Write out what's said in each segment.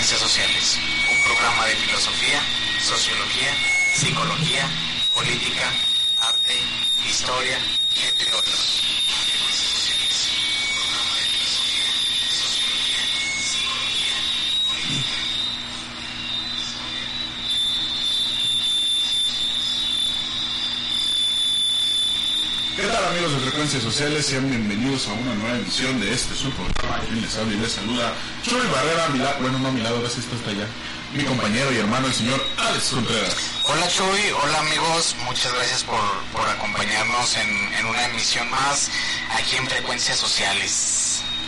Sociales, un programa de filosofía, sociología, psicología, política, arte, historia, entre otros. Frecuencias Sociales, un programa de filosofía, sociología, psicología, política, ¿Qué tal amigos de Frecuencias Sociales? Sean bienvenidos a una nueva emisión de este su programa. Quien les habla y les saluda Chuy Barrera, mi lado, bueno no a mi lado, ahora sí está hasta allá. Mi compañero y hermano, el señor Alex Contreras. Hola Chuy, hola amigos, muchas gracias por, por acompañarnos en, en una emisión más aquí en Frecuencias Sociales.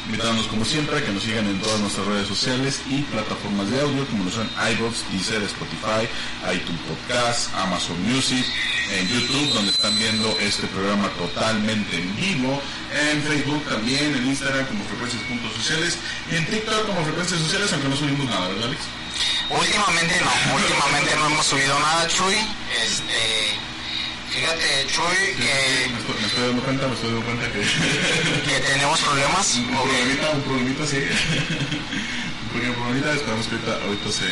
Invitándonos como siempre a que nos sigan en todas nuestras redes sociales y plataformas de audio como lo son iVoox, Deezer, Spotify, iTunes Podcast, Amazon Music, en YouTube donde están viendo este programa totalmente en vivo, en Facebook también, en Instagram como frecuencias.sociales y en TikTok como frecuencias sociales aunque no subimos nada, ¿verdad Alex? Últimamente no, últimamente no hemos subido nada Chuy, este, fíjate Chuy que, Me estoy, me estoy dando cuenta, me estoy dando cuenta que... que tenemos problemas. un problemita, un problemita, sí. un pequeño problemita, esperamos que ahorita, ahorita se,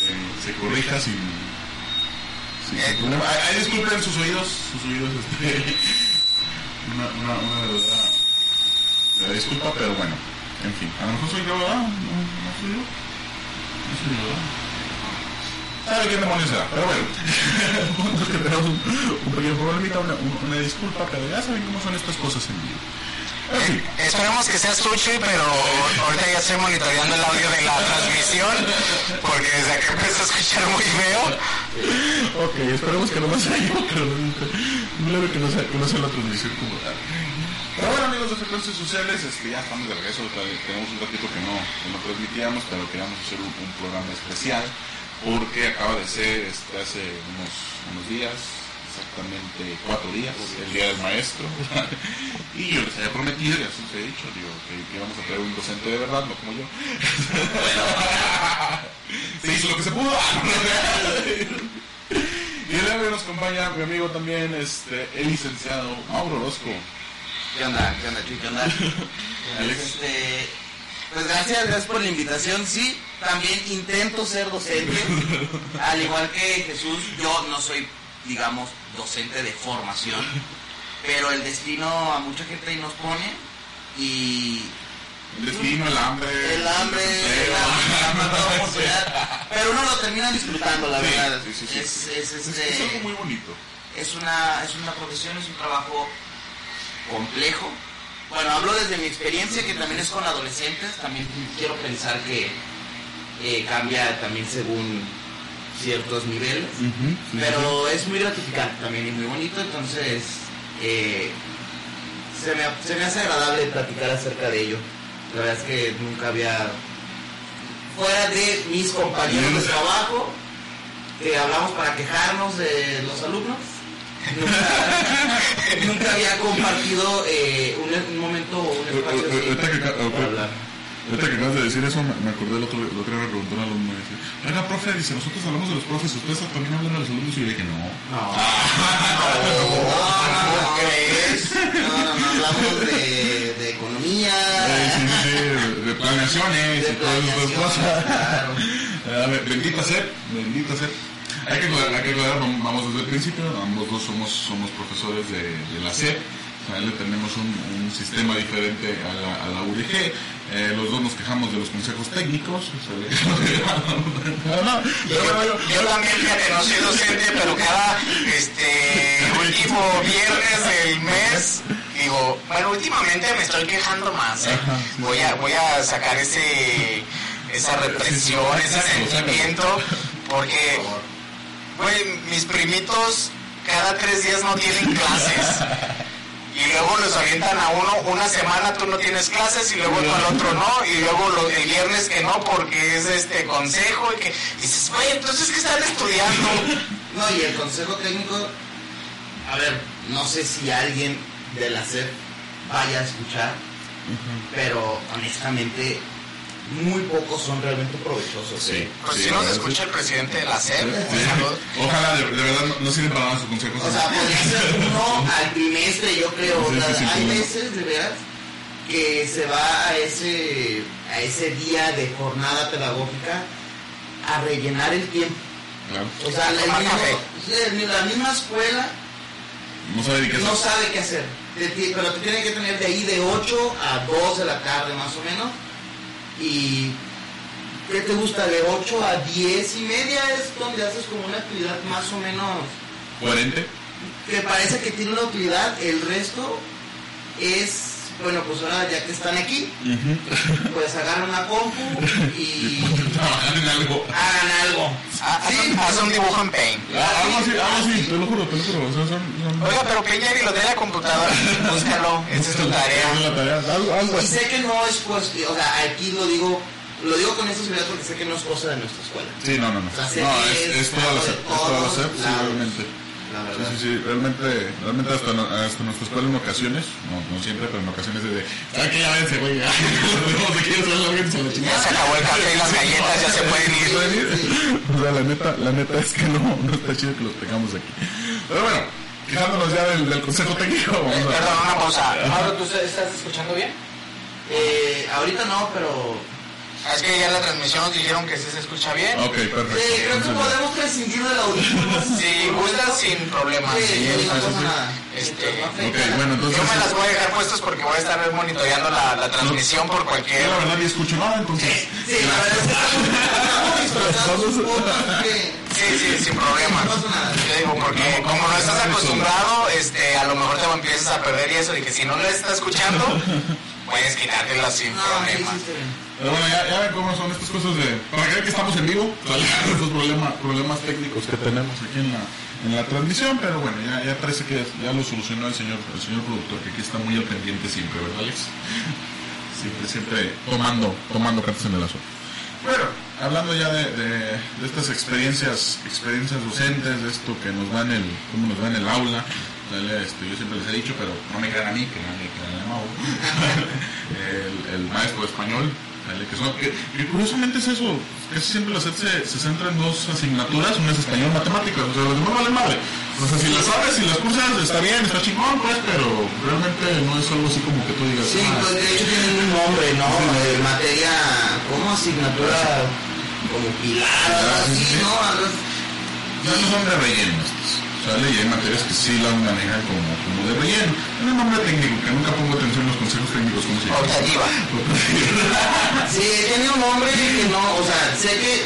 se, se corrija sin, sin Eh. ay, disculpen sus oídos, sus oídos, este, una, una, una verdadera verdadera disculpa, pero bueno, en fin, a lo mejor soy yo, ¿verdad? No, no soy yo. No soy yo, ¿verdad? ¿Sabe quién demonios será? Pero bueno, el punto es que tenemos un, un pequeño problemita, una, una disculpa, pero ya saben cómo son estas cosas en vivo. En fin. Eh, Esperemos que sea Chuy, pero ahorita ya estoy monitoreando el audio de la transmisión porque desde acá empezó a escuchar muy feo. Ok, esperemos que no me sea yo, pero claro que no sea, que no sea la transmisión como tal. Pero bueno, amigos de Frecuencias Sociales, este, ya estamos de regreso. Tenemos un ratito que no, que no transmitíamos, pero queríamos hacer un, un programa especial porque acaba de ser este, hace unos, unos días, exactamente cuatro días, el Día del Maestro. y yo les había prometido, ya se he dicho, digo, que, íbamos a traer un docente de verdad, no como yo. se hizo lo que se pudo. Y el día nos acompaña mi amigo también, este, el licenciado Mauro Orozco. ¿Qué onda? ¿Qué onda? ¿Qué onda? Alex. Este, pues gracias, gracias por la invitación. Sí, también intento ser docente. Al igual que Jesús, yo no soy, digamos, docente de formación. Pero el destino a mucha gente ahí nos pone. Y El destino, el hambre. el hambre, el la, desempleo. la. Pero uno lo termina disfrutando, la verdad. sí, sí, sí. Es, es, Es, este, es algo muy bonito. es una, es una profesión, es un trabajo complejo. Bueno, hablo desde mi experiencia que también es con adolescentes, también quiero pensar que eh, cambia también según ciertos niveles, pero es muy gratificante también y muy bonito, entonces eh, se, me, se me hace agradable platicar acerca de ello. La verdad es que nunca había, fuera de mis compañeros de trabajo, que hablamos para quejarnos de los alumnos. Nunca, nunca había compartido eh, un, un momento o un espacio así Ahorita que, para hablar. ahorita que acabas de decir eso, me, me acordé el otro, el otro día me preguntó un alumno, dice, oiga, profe, dice, nosotros hablamos de los profes, ¿ustedes también hablan de los alumnos? Y yo dije, no. No. No, no, no, crees? No, no, no, hablamos de, de economía, Eh, sí, sí, sí, de, de planeaciones de y todas esas cosas. claro. Bendita ser, bendita ser. Hay que aclarar, hay que aclarar, vam- vamos desde el principio, ambos dos somos, somos profesores de, de la SEP, le tenemos un, un sistema diferente a la, a la UDG, eh, los dos nos quejamos de los consejos técnicos, no, yo- Yo también, fíjate, no soy docente, pero cada este último viernes del mes digo, bueno, últimamente me estoy quejando más. ¿eh? Voy a voy a sacar ese esa represión, ese sentimiento, porque güey, mis primitos cada tres días no tienen clases. Y luego los avientan a uno, una semana tú no tienes clases y luego al otro no, y luego lo- el viernes que no porque es este consejo y que y dices, güey, entonces que están estudiando. No, y el consejo técnico, a ver, no sé si alguien de la SEP vaya a escuchar, pero honestamente muy pocos son realmente provechosos. Sí. Pues Sí, si nos verdad, escucha el presidente de la SEP, Sí. salud. Ojalá, de, de verdad, no, no sirven para nada sus consejos. O sea, podría ser uno al trimestre, yo creo. O sea, hay veces, de veras, que se va a ese, a ese día de jornada pedagógica a rellenar el tiempo. Claro. O sea, mismo- la misma escuela No sabe qué no hacer. sabe qué hacer. Pero te tiene que tener de ahí de 8 a 2 de la tarde más o menos. Y ¿qué te gusta? De 8 a 10 y media es donde haces como una actividad más o menos Coherente. que parece que tiene una utilidad. El resto es, bueno, pues ahora ya que están aquí, pues agarran una compu y Trabajar en algo. hagan algo. Ah, haz, Sí. un, haz un dibujo en Paint. Ah, Algo así, algo así, te lo juro, te lo juro. O sea, son, son... Oiga, pero Paint ya lo tiene la computadora. Búscalo, esa es tu Esa tarea. es la tarea. Algo, algo Y sé que no es cuestión, o sea, aquí lo digo, lo digo con esta seguridad porque sé que no es cosa de nuestra escuela. Sí, no, no, no. O sea, No, es, es es toda la de SEP, es toda la SEP, sí. La Sí, verdad. sí, sí, realmente, realmente hasta, no- hasta nuestra escuela en ocasiones, no, no siempre, pero en ocasiones de, ¿saben qué? Ya vense, güey, ya, Ya se acabó el café y las galletas, ya se pueden ir. ¿Pueden ir? O sea, la neta, la neta es que no, no está chido que los tengamos aquí. Pero bueno, quejándonos ya del, del consejo técnico, vamos a... Perdón, una pausa. Mauro, ¿tú estás escuchando bien? Eh, ahorita no, pero Ah, Es que ya en la transmisión nos dijeron que sí se escucha bien. Ok, perfecto. eh, creo que Entonces, podemos prescindir del audífono. Si gustan, sin problema. Sí, sí, sí, eso no sí. pasa nada. Este, Mientras no afecte Ok, a- bueno, entonces... Yo me las voy a dejar puestas porque voy a estar monitoreando la, la transmisión por Yo cualquier... la verdad ni escucho nada, entonces... Sí, la verdad es que Sí, sí, sin problema. No pasa nada. Yo digo, porque como no estás acostumbrado, este, a lo mejor te empiezas a perder y eso de que si no le estás escuchando, puedes quitártela sin sí, sí, problema. Pero bueno, ya, ya ven cómo son estas cosas de... Para creer que estamos en vivo, estos problemas, problemas técnicos que tenemos aquí en la, en la transmisión, pero bueno, ya, ya parece que ya lo solucionó el señor, el señor productor, que aquí está muy al pendiente siempre, ¿verdad, Alex? Siempre, siempre tomando, tomando cartas en el asunto. Bueno, hablando ya de, de, de estas experiencias, experiencias docentes, de esto que nos va en el, cómo nos va en el aula. Este, yo siempre les he dicho, pero no me crean a mí, que no me crean a Mau. el, el maestro de español, que, son, que, que curiosamente es eso, casi siempre la SED se, se centra en dos asignaturas, una es español matemáticas, o sea, los demás valen madre. O sea, si las sabes, si las cursas, está bien, está chingón, pues, pero realmente no es algo así como que tú digas. Sí, "Ah, pues de hecho tienen un nombre, ¿no? Eh, materia, ¿cómo? Asignatura como pilar, algo así, ¿no? No, no son de relleno estos. ¿Sale? Y hay materias que sí las manejan como, como de relleno. Es un nombre técnico, que nunca pongo atención en los consejos técnicos, ¿cómo se llama? Optativa. Sí, tiene un nombre que no, o sea, sé que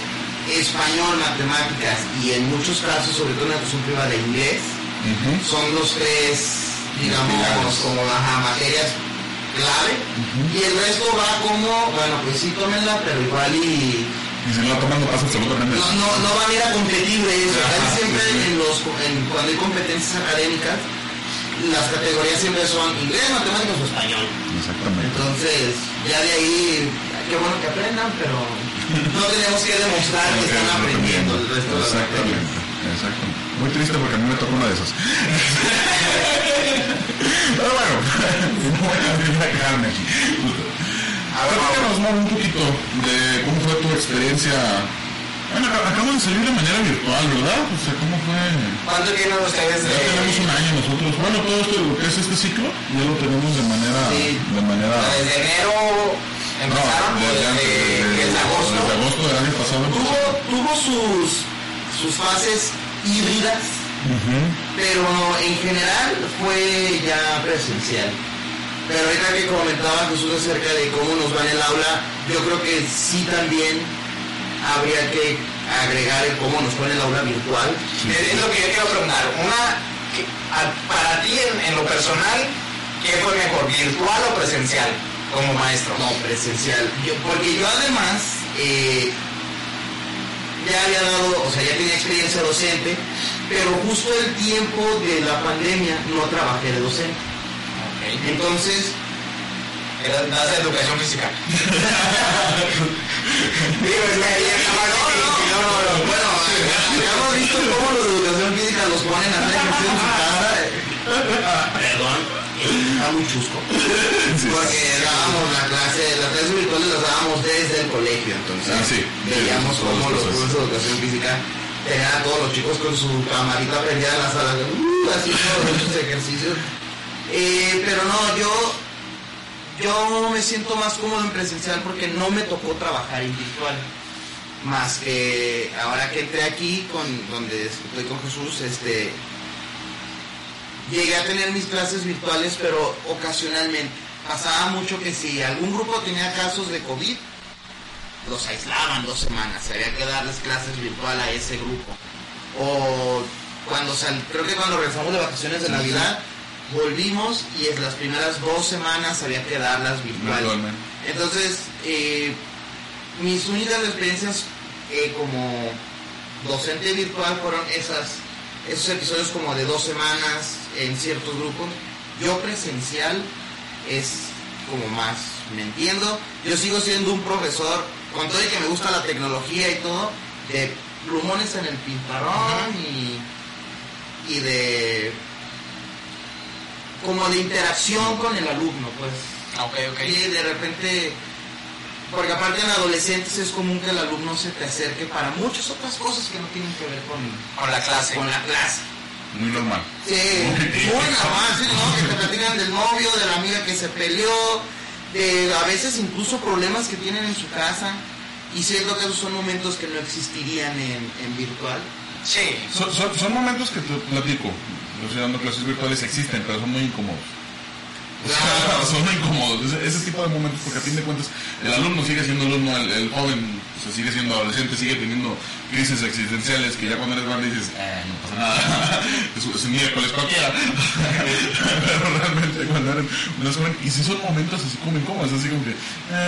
español, matemáticas y en muchos casos, sobre todo en la educación privada de inglés, son los tres, digamos, Pilares. como ajá, materias clave. Y el resto va como, bueno, pues sí, tómenla, pero igual y Y si no la toman, no pasa no, no, no van a ir a competir de eso. Ajá, siempre sí, en los, en- cuando hay competencias académicas, las categorías siempre son inglés, matemáticas o español. Exactamente. Entonces, ya de ahí, qué bueno que aprendan, pero no tenemos que demostrar que están aprendiendo el resto de las materias. Exactamente. Exactamente. Muy triste porque a mí me tocó una de esas. Pero bueno, Platícanos, Mau, un poquito de cómo fue tu experiencia. Bueno, ac- acabamos de salir de manera virtual, ¿verdad? O sea, ¿cómo fue? ¿cuánto tienen ustedes Ya tenemos un año nosotros. Bueno, todo esto lo que es este ciclo, ya lo tenemos de manera... Sí. De manera... Desde enero empezaron, No, desde, antes, desde, desde- desde agosto. desde agosto del año pasado. Tuvo, tuvo sus, sus fases híbridas, Ujú. pero en general fue ya presencial. Pero ahorita que comentaba Jesús acerca de cómo nos va en el aula, yo creo que sí también habría que agregar el cómo nos fue en el aula virtual. Es es lo que yo quiero preguntar. Una, para ti en, en lo personal, ¿qué fue mejor, virtual o presencial como maestro? No, presencial. Yo- porque yo además eh, ya había dado, o sea, ya tenía experiencia docente, pero justo el tiempo de la pandemia no trabajé de docente. Entonces, Era- Das de educación física. Digo, es que ahí está más difícil, no, no, no. bueno, ya hemos visto cómo los de educación física los ponen a hacer ejercicio en su casa. Perdón, está muy chusco. Porque dábamos la clase, las clases virtuales las dábamos desde el colegio, entonces Ah, sí. veíamos Sí, cómo los profesores de educación física tenían a todos los chicos con su camarita prendida en la sala, uh, haciendo muchos ejercicios. Eh, pero no, yo yo me siento más cómodo en presencial porque no me tocó trabajar en virtual. Más que ahora que entré aquí, con donde estoy con Jesús, este, llegué a tener mis clases virtuales, pero ocasionalmente. Pasaba mucho que si algún grupo tenía casos de COVID, los aislaban dos semanas, había que darles clases virtual a ese grupo. O cuando sal, creo que cuando regresamos de vacaciones de Navidad, volvimos y en las primeras dos semanas había que darlas virtual. Virtualmente. Entonces, eh, mis únicas experiencias eh, como docente virtual fueron esas, esos episodios como de dos semanas en ciertos grupos. Yo presencial es como más, me entiendo. Yo sigo siendo un profesor, con todo y que me gusta la tecnología y todo, de plumones en el pintarrón y, y de como de interacción con el alumno, pues. Ok, ok. Y de repente, porque aparte en adolescentes es común que el alumno se te acerque para muchas otras cosas que no tienen que ver con, Con la clase. con la clase. Muy normal. Sí, muy normal, sí, ¿no? Que te platican del novio, de la amiga que se peleó, de a veces incluso problemas que tienen en su casa. Y siento que esos son momentos que no existirían en, en virtual. Sí. Son, son, son momentos que te platico. Estoy dando clases virtuales, existen, pero son muy incómodos. Claro. son muy incómodos. Ese, ese tipo de momentos, porque a fin de cuentas, el alumno sigue siendo alumno, el, el joven o sea, sigue siendo adolescente, sigue teniendo crisis existenciales que ya cuando eres grande dices, eh, no pasa nada, es, es un miércoles cualquiera. pero realmente cuando eres más joven, y si son momentos así como incómodos, así como que,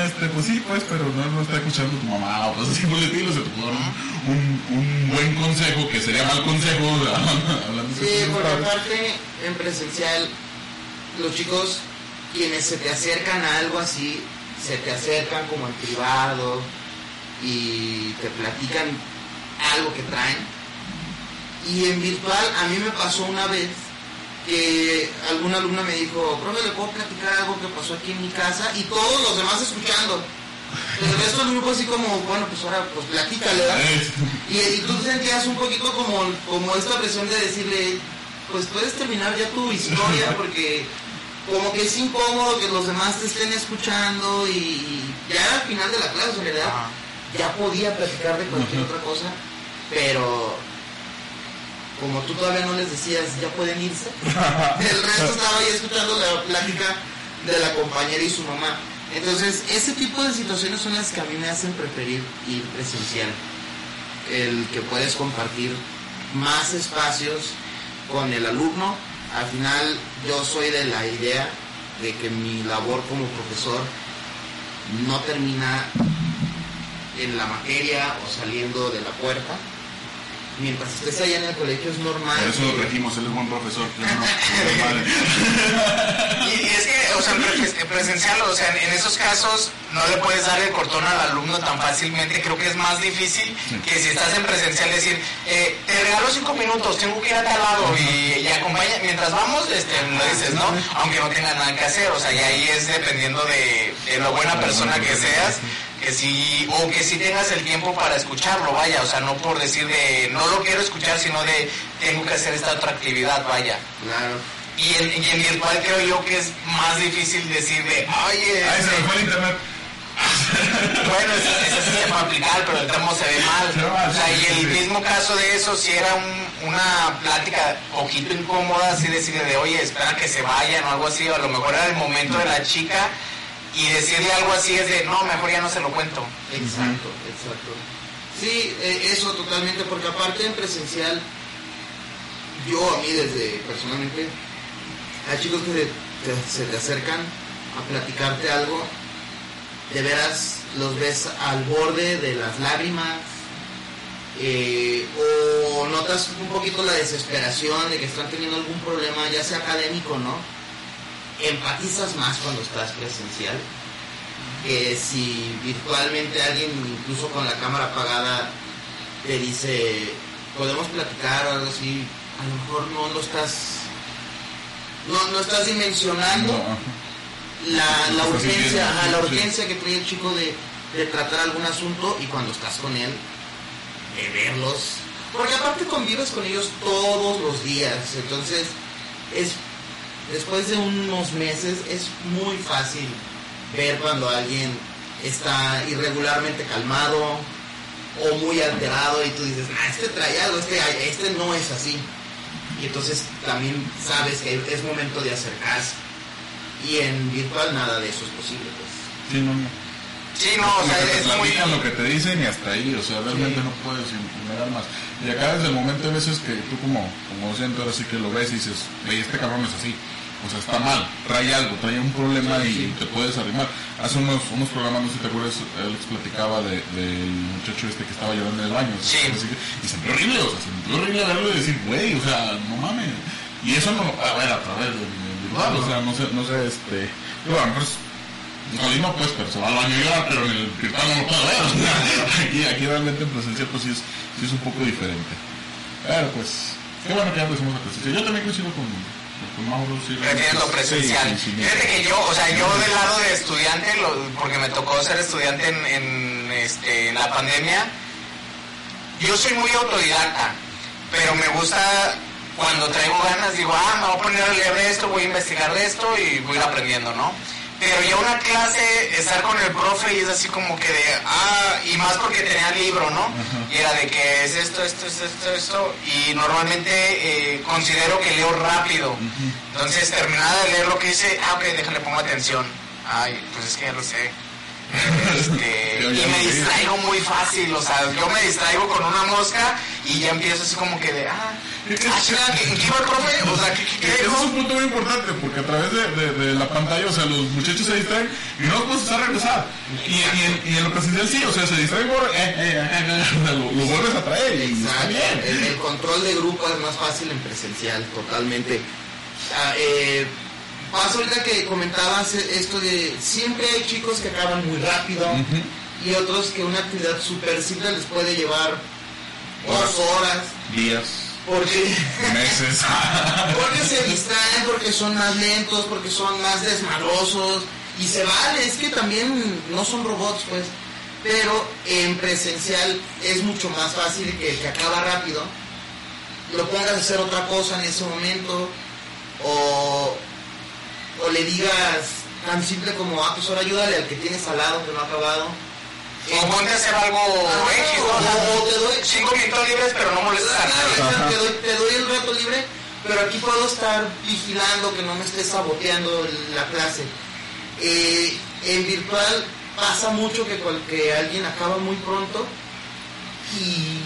este, pues sí, pues, pero no lo está escuchando tu mamá, o pues así por el estilo, se te puede dar un, un, buen consejo, que sería mal consejo, hablando Sí, padres. aparte en presencial, los chicos, quienes se te acercan a algo así, se te acercan como en privado y te platican algo que traen. Y en virtual a mí me pasó una vez que alguna alumna me dijo, profe, ¿le puedo platicar algo que pasó aquí en mi casa? Y todos los demás escuchando. El resto del grupo así como, bueno, pues ahora pues platícale. Es- Y, y tú sentías un poquito como, como esta presión de decirle, pues puedes terminar ya tu historia porque como que es incómodo que los demás te estén escuchando y ya al final de la clase, en realidad Ajá. ya podía platicar de cualquier otra cosa, pero como tú todavía no les decías, ya pueden irse, el resto estaba ahí escuchando la plática de la compañera y su mamá. Entonces, ese tipo de situaciones son las que a mí me hacen preferir ir presencial. El que puedes compartir más espacios con el alumno. Al final, yo soy de la idea de que mi labor como profesor no termina en la materia o saliendo de la puerta. Mientras estés allá en el colegio es normal. Por eso lo regimos, él es buen profesor. claro. Y, y es que, o sea, en pre- en presencial, o sea, en esos casos no le puedes dar el cortón al alumno tan fácilmente. Creo que es más difícil que si estás en presencial decir, eh, te regalo cinco minutos, tengo que ir a tal lado y, y acompaña. Mientras vamos, este, lo dices, ¿no? Aunque no tenga nada que hacer, o sea, y ahí es dependiendo de, de lo buena persona que seas. Que sí, o que sí tengas el tiempo para escucharlo, vaya, o sea, no por decir de no lo quiero escuchar, sino de tengo que hacer esta otra actividad, vaya. Claro. Y en, y en virtual creo yo que es más difícil decir de, oye, Ay, se este, me fue el internet. bueno, ese, ese puede aplicar, pero el termo se ve mal. O sea, y el mismo caso de eso, si era un- una plática poquito incómoda, así decirle de, oye, espera que se vayan o algo así, o a lo mejor era el momento de la chica, y decirle algo así es de, no, mejor ya no se lo cuento. Exacto, exacto. Sí, eh, eso totalmente, porque aparte en presencial, yo a mí desde personalmente, hay chicos que se te acercan a platicarte algo, de veras los ves al borde de las lágrimas, eh, o notas un poquito la desesperación de que están teniendo algún problema, ya sea académico, ¿no? Empatizas más cuando estás presencial que si virtualmente alguien, incluso con la cámara apagada, te dice, podemos platicar o algo así, a lo mejor no lo estás, no, no estás dimensionando No, la, la urgencia, ajá, la urgencia que trae el chico de, de tratar algún asunto y cuando estás con él, de verlos, porque aparte convives con ellos todos los días, entonces es después de unos meses es muy fácil ver cuando alguien está irregularmente calmado o muy alterado y tú dices, ah, este trae algo, este, este no es así. Y entonces también sabes que es momento de acercarse. Y en virtual nada de eso es posible, pues. Sí, no, no. Sí, no, o sea, es muy... lo que te dicen y hasta ahí, o sea, realmente Sí. no puedes generar más. Y acá desde el momento a veces que tú como, como docente ahora sí que lo ves y dices, oye, este cabrón es así. O sea, está mal, trae algo, trae un problema y te puedes arrimar. Hace unos, unos programas, no sé si te acuerdas, Alex platicaba de- del muchacho este que estaba llorando en el baño. Sí. Y sentí horrible, o sea, sentí horrible verlo y decir, güey, o sea, no mames. Y eso no lo a ver a través del del virtual, o sea, no sé, no sé, este... Digo, a Ahí no pues, pero se va al baño y llora, pero en el virtual no lo puedo ver. o sea, aquí, aquí realmente en presencial pues sí es, sí es un poco diferente. Pero pues, qué bueno que ya empezamos a presencial. Yo también coincido con, sí, presencial. sí, sí, sí. Fíjate que yo, o sea, yo del lado de estudiante, lo- porque me tocó ser estudiante en, en, este, en la pandemia, yo soy muy autodidacta, pero me gusta cuando traigo ganas, digo, ah, me voy a poner a leer de esto, voy a investigar de esto y voy a ir aprendiendo, ¿no? Pero ya una clase, estar con el profe y es así como que de, ah, y más porque tenía libro, ¿no? Y era de que es esto, esto, esto, esto, esto, y normalmente eh, considero que leo rápido. Entonces, terminada de leer lo que dice, ah, ok, déjale, pongo atención. Ay, pues es que ya lo sé. Este, y me distraigo muy fácil, o sea, yo me distraigo con una mosca y ya empiezo así como que de, ah, ¿qué, ¿qué iba el profe? O sea, ¿qué, qué, qué Ese es un punto muy importante porque a través de, de- de la pantalla, o sea, los muchachos se distraen y no los puedes hacer regresar. Y, y en, y en lo presencial sí, o sea, se distraen por, eh, eh, eh, eh, sea, lo, lo vuelves a traer y está Exacto. bien. El, el control de grupo es más fácil en presencial, totalmente. Ah, eh, pasa ahorita que comentabas esto de siempre hay chicos que acaban muy rápido y otros que una actividad súper simple les puede llevar dos horas Días, porque meses. porque se distraen, porque son más lentos, porque son más desmadrosos y se vale, es que también no son robots pues, pero en presencial es mucho más fácil que el que acaba rápido lo pongas a hacer otra cosa en ese momento o, o le digas tan simple como, ah, pues ahora ayúdale al que tienes al lado que no ha acabado. O ponte a hacer algo Ah, X. O o- o te doy- cinco minutos libres, pero no molestes a nadie. Te doy, te doy el rato libre, pero aquí puedo estar vigilando que no me estés saboteando la clase. Eh, en virtual pasa mucho que, cual- que alguien acaba muy pronto y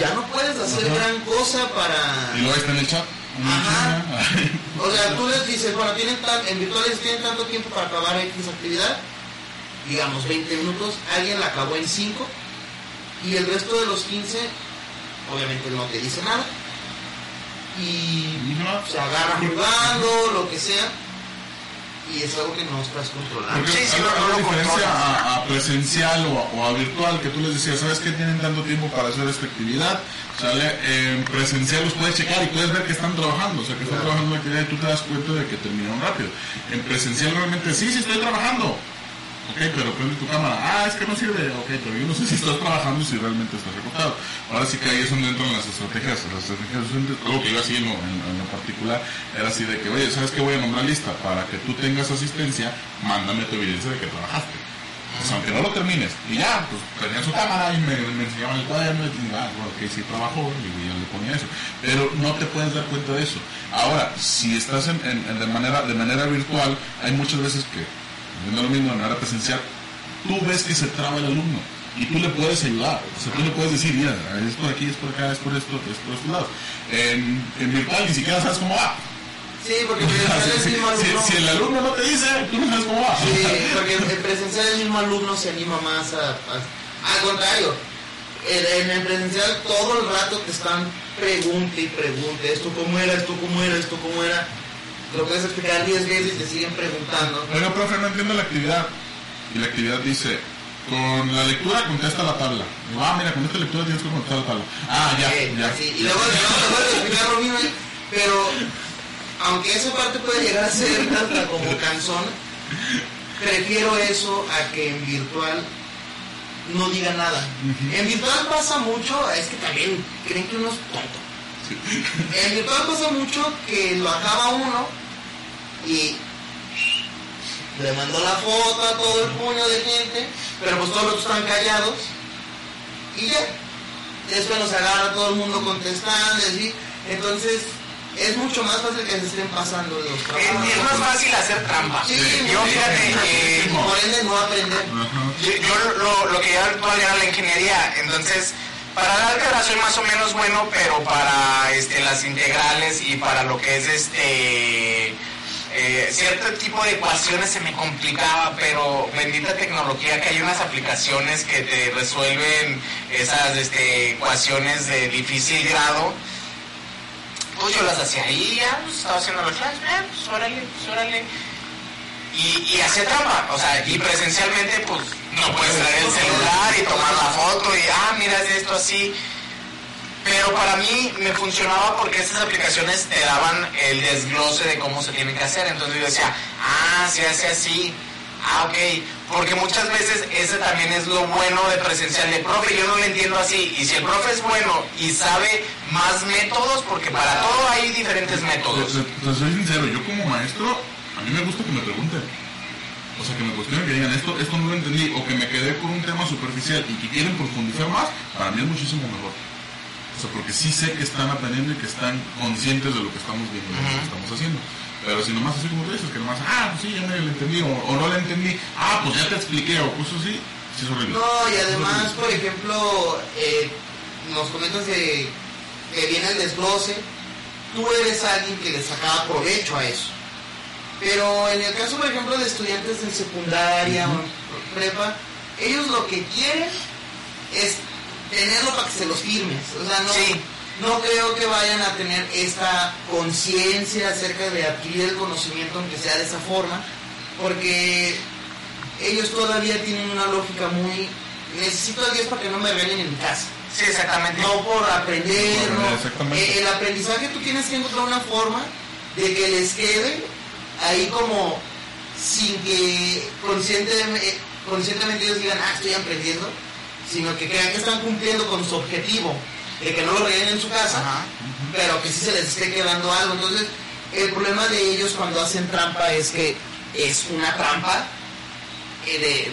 ya no puedes hacer Ajá. gran cosa para... Y luego está en el chat. Ajá. O sea, tú les dices, bueno, tienen tan, en virtuales tienen tanto tiempo para acabar X actividad, digamos 20 minutos, alguien la acabó en 5 y el resto de los 15, obviamente no te dice nada y se agarra jugando, lo que sea, y es algo que no estás controlando. Porque Sí, sí, hay no, no una lo diferencia a, a presencial o a, o a virtual que tú les decías, ¿sabes que tienen tanto tiempo para hacer esta actividad? Sale en presencial los puedes checar y puedes ver que están trabajando, o sea que están Claro. trabajando en la actividad y tú te das cuenta de que terminaron rápido. En presencial realmente, sí, sí estoy trabajando. Ok, pero prende tu cámara. Ah, es que no sirve. Ok, pero yo no sé si estás trabajando y si realmente estás recostado. Ahora sí que ahí es donde entran las estrategias. Las estrategias algo que yo hacía en en, particular era así de que, oye, ¿sabes qué? Voy a nombrar lista para que tú tengas asistencia, mándame tu evidencia de que trabajaste. Pues aunque no lo termines. Y ya, pues tenía su cámara y me, me enseñaban el cuaderno y ah, bueno, ok, sí trabajó y yo le ponía eso. Pero no te puedes dar cuenta de eso. Ahora, si estás en, manera, de manera virtual, hay muchas veces que, viendo lo mismo de manera presencial, tú ves que se traba el alumno y tú le puedes ayudar. O sea, tú le puedes decir, mira, es por aquí, es por acá, es por esto, es por estos lados. En, en virtual ni siquiera sabes cómo va. Sí, porque en presencial es Si, el mismo alumno. si el alumno no te dice, tú no sabes cómo va. Sí, porque en presencial el mismo alumno se anima más a... a- al contrario, en, en el presencial todo el rato te están pregunte y pregunte, esto cómo era, esto cómo era, esto cómo era. Lo puedes explicar 10 veces y te siguen preguntando. Oiga, profe, no entiendo la actividad. Y la actividad dice, con la lectura contesta la tabla. Ah, mira, con esta lectura tienes que contestar la tabla. Ah, ya, Eh, ya. Y luego te vuelves a explicar lo mismo, pero aunque esa parte puede llegar a ser hasta como cansón, prefiero eso a que en virtual no diga nada. En virtual pasa mucho, es que también creen que uno es tonto. En virtual pasa mucho que lo acaba uno y le mandó la foto a todo el puño de gente, pero pues todos los otros están callados. Y ya. Después nos agarra todo el mundo contestando, y así. Entonces, es mucho más fácil que se estén pasando los trabajos. es más fácil hacer trampa. Sí, Yo fíjate, sí, eh, por ende no aprender. Yo, yo lo, lo que yo actual era la ingeniería, entonces para álgebra soy más o menos bueno, pero para este, las integrales y para lo que es este eh, cierto tipo de ecuaciones se me complicaba, pero bendita tecnología que hay unas aplicaciones que te resuelven esas este, ecuaciones de difícil grado. Pues yo las hacía ahí, ya, pues, estaba haciendo los flash, eh, pues pues órale. Y, y hacía trampa, o sea, y presencialmente, pues no puedes traer el celular y tomar la foto y, ah, mira, es esto así. Pero para mí me funcionaba porque estas aplicaciones te daban el desglose de cómo se tiene que hacer. Entonces yo decía, ah, se hace así. Ah, ok. Porque muchas veces ese también es lo bueno de presencial de profe. Yo no lo entiendo así. Y si el profe es bueno y sabe más métodos, porque para todo hay diferentes Te, métodos. soy sincero, yo como maestro, a mí me gusta que me pregunten. O sea, que me cuestionen, que digan esto, esto no lo entendí, o que me quedé con un tema superficial y que quieren profundizar más, para mí es muchísimo mejor. O sea, porque sí sé que están aprendiendo y que están conscientes de lo que estamos viendo, de lo que estamos haciendo. Pero si nomás así como tú dices, que nomás, ah, pues sí, ya me lo entendí, o, o no lo entendí, ah, pues ya te expliqué, o cosas así, sí es horrible. No, y además, por ejemplo, eh, nos comentas de que viene el desglose, tú eres alguien que le sacaba provecho a eso. Pero en el caso, por ejemplo, de estudiantes de secundaria o prepa, ellos lo que quieren es tenerlo para que se los firmes. O sea, no, Sí. no creo que vayan a tener esta conciencia acerca de adquirir el conocimiento, aunque sea de esa forma, porque ellos todavía tienen una lógica muy... Necesito el 10 para que no me regañen en mi casa. Sí, exactamente. No por aprender, no. Eh, el aprendizaje tú tienes que encontrar una forma de que les quede ahí como sin que conscientemente, conscientemente ellos digan, ah, estoy aprendiendo, sino que crean que están cumpliendo con su objetivo, de que no lo regañen en su casa, Ajá. pero que sí se les esté quedando algo. Entonces, el problema de ellos cuando hacen trampa es que es una trampa eh, de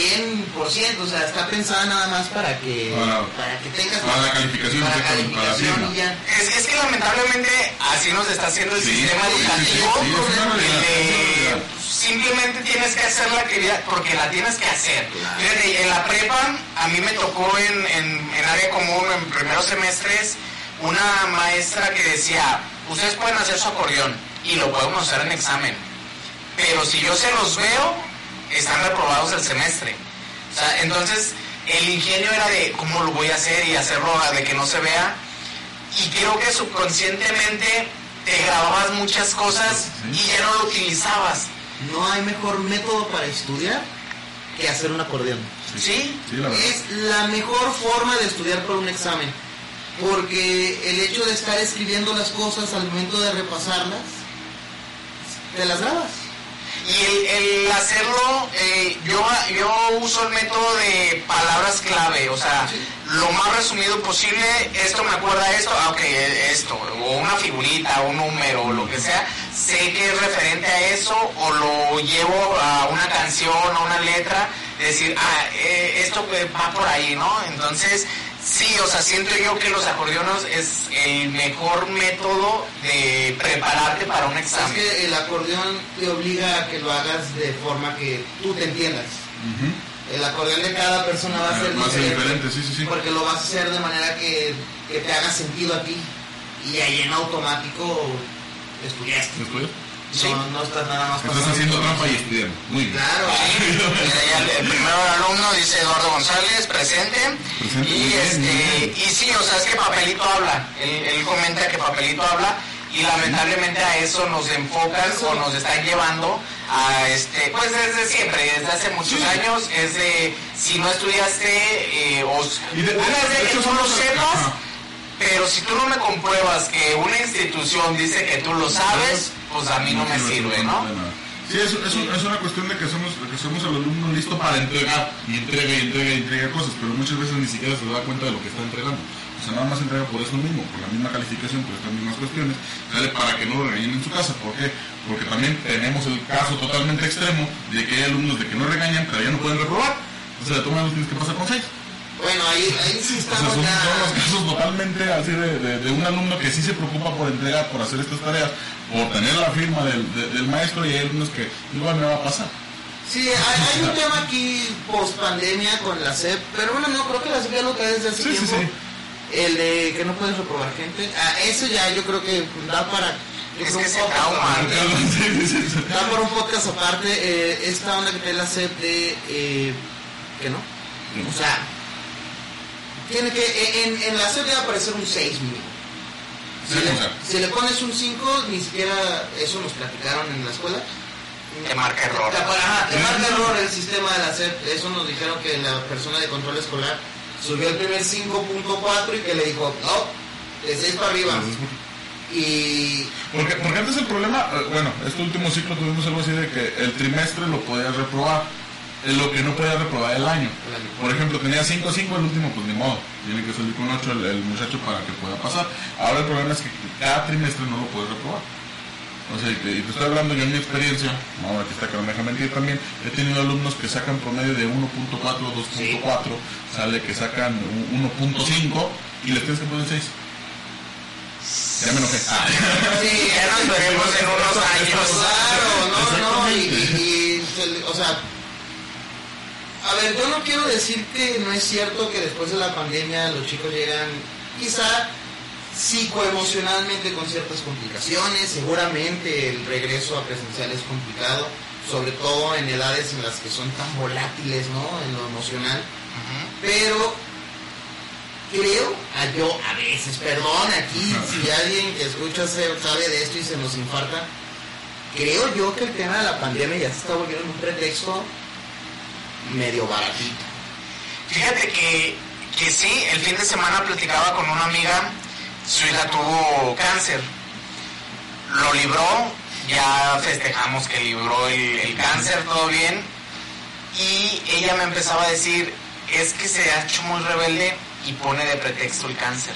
100%, o sea, está pensada nada más para que, Para- para que tengas para la calificación, para para la calificación y ya. Es, es que lamentablemente así nos está haciendo el Sí, sistema sí, sí, educativo. sí, de- simplemente tienes que hacer la actividad porque la tienes que hacer. Fíjate, en la prepa a mí me tocó en, en, en área común, en primeros semestres, una maestra que decía, ustedes pueden hacer su acordeón y lo podemos hacer en examen. Pero si yo se los veo, están reprobados el semestre. O sea, entonces el ingenio era de cómo lo voy a hacer y hacerlo de que no se vea. Y creo que subconscientemente te grababas muchas cosas y ya no lo utilizabas. No hay mejor método para estudiar que hacer un acordeón. ¿Sí? Sí, la verdad. Es la mejor forma de estudiar por un examen. Porque el hecho de estar escribiendo las cosas al momento de repasarlas, te las grabas. Y el, el hacerlo, eh, yo, yo uso el método de palabras clave, o sea, lo más resumido posible, esto me acuerda esto, ah, ok, esto, o una figurita, un número, o lo que sea, sé que es referente a eso, o lo llevo a una canción, a una letra, decir, ah, eh, esto eh, va por ahí, ¿no? Entonces, sí, o sea, siento yo que los acordeones es el mejor método de prepararte para un Es examen. que el acordeón te obliga a que lo hagas de forma que tú te entiendas. El acordeón de cada persona va a ser Va a ser diferente. diferente, sí, sí, sí. Porque lo vas a hacer de manera que, que te haga sentido a ti. Y ahí en automático estudiaste. ¿Me estudias? Sí. No, no estás nada más Estás haciendo trampa y estudiando. Muy bien. Claro. Mira, ya el, primer alumno dice Eduardo González, presente. Y, bien, este, bien. y sí, o sea, es que Papelito habla. Él, él comenta que Papelito habla y lamentablemente a eso nos enfocan o nos están llevando a este, pues desde siempre, desde hace muchos años, es de si no estudiaste eh, o de- de- una de vez de que tú son lo los- sepas, pero si tú no me compruebas que una institución dice que tú lo sabes, pues a mí no me sirve, ¿no? Sí, es, es, un- es una cuestión de que somos, de que somos el alumno listo para entregar y entrega y entrega y entrega cosas, pero muchas veces ni siquiera se da cuenta de lo que está entregando. O sea, nada más entrega por eso mismo, por la misma calificación, por estas mismas cuestiones, sale para que no lo regañen en su casa. ¿Por qué? Porque también tenemos el caso totalmente extremo de que hay alumnos de que no regañan, pero ya no pueden reprobar. O sea, todas maneras tienes que pasar con 6. Bueno, ahí, ahí sí O sea, estamos son, ya. son los casos totalmente así de, de- de un alumno que sí se preocupa por entregar, por hacer estas tareas, por tener la firma del, de- del maestro y hay alumnos que igual me va a pasar. Sí, hay, hay un tema aquí post pandemia con la SEP, pero bueno, no, creo que la SEP ya lo trae desde hace Sí, tiempo. sí. El de que no puedes reprobar gente. Ah, eso ya yo creo que da para. yo Es creo que un se trauma. Da para un podcast aparte. eh, esta onda que trae la SEP de. Eh, que no? O sea, tiene que. En, en la SEP debe aparecer un 6 mínimo. Si, le, si pones un 5, ni siquiera eso nos platicaron en la escuela. Te marca error. Te, ajá, te marca error el sistema de la SEP. Eso nos dijeron que la persona de control escolar subió el primer 5.4 y que le dijo, no, de 6 para arriba. Y Porque, porque antes el problema, eh, bueno, este último ciclo tuvimos algo así de que el trimestre lo podías reprobar, lo que no podías reprobar el año. El año. Por ejemplo, tenía 5 5 el último, pues ni modo, tiene que salir con 8 el, el muchacho para que pueda pasar. Ahora el problema es que cada trimestre no lo puedes reprobar. O sea, y te, y te estoy hablando yo en mi experiencia, ahora que está que no me deja mentir también, he tenido alumnos que sacan promedio de 1.4, 2.4, sale que sacan un 1.5 y les tienes que poner 6. Ya me enojé. Ah. sí, Ya nos veremos en unos años. Claro, no, no, y, y- y o sea, a ver, yo no quiero decir que no es cierto que después de la pandemia los chicos llegan quizá psicoemocionalmente con ciertas complicaciones, seguramente el regreso a presencial es complicado, sobre todo en edades en las que son tan volátiles, ¿no? En lo emocional, pero creo, a yo a veces, perdón aquí, si alguien que escucha se- sabe de esto y se nos infarta, creo yo que el tema de la pandemia ya se está volviendo un pretexto medio baratito. Fíjate que, que sí, el fin de semana platicaba con una amiga, su hija tuvo cáncer, lo libró, ya festejamos que libró el, el cáncer, todo bien, y ella me empezaba a decir, es que se ha hecho muy rebelde y pone de pretexto el cáncer.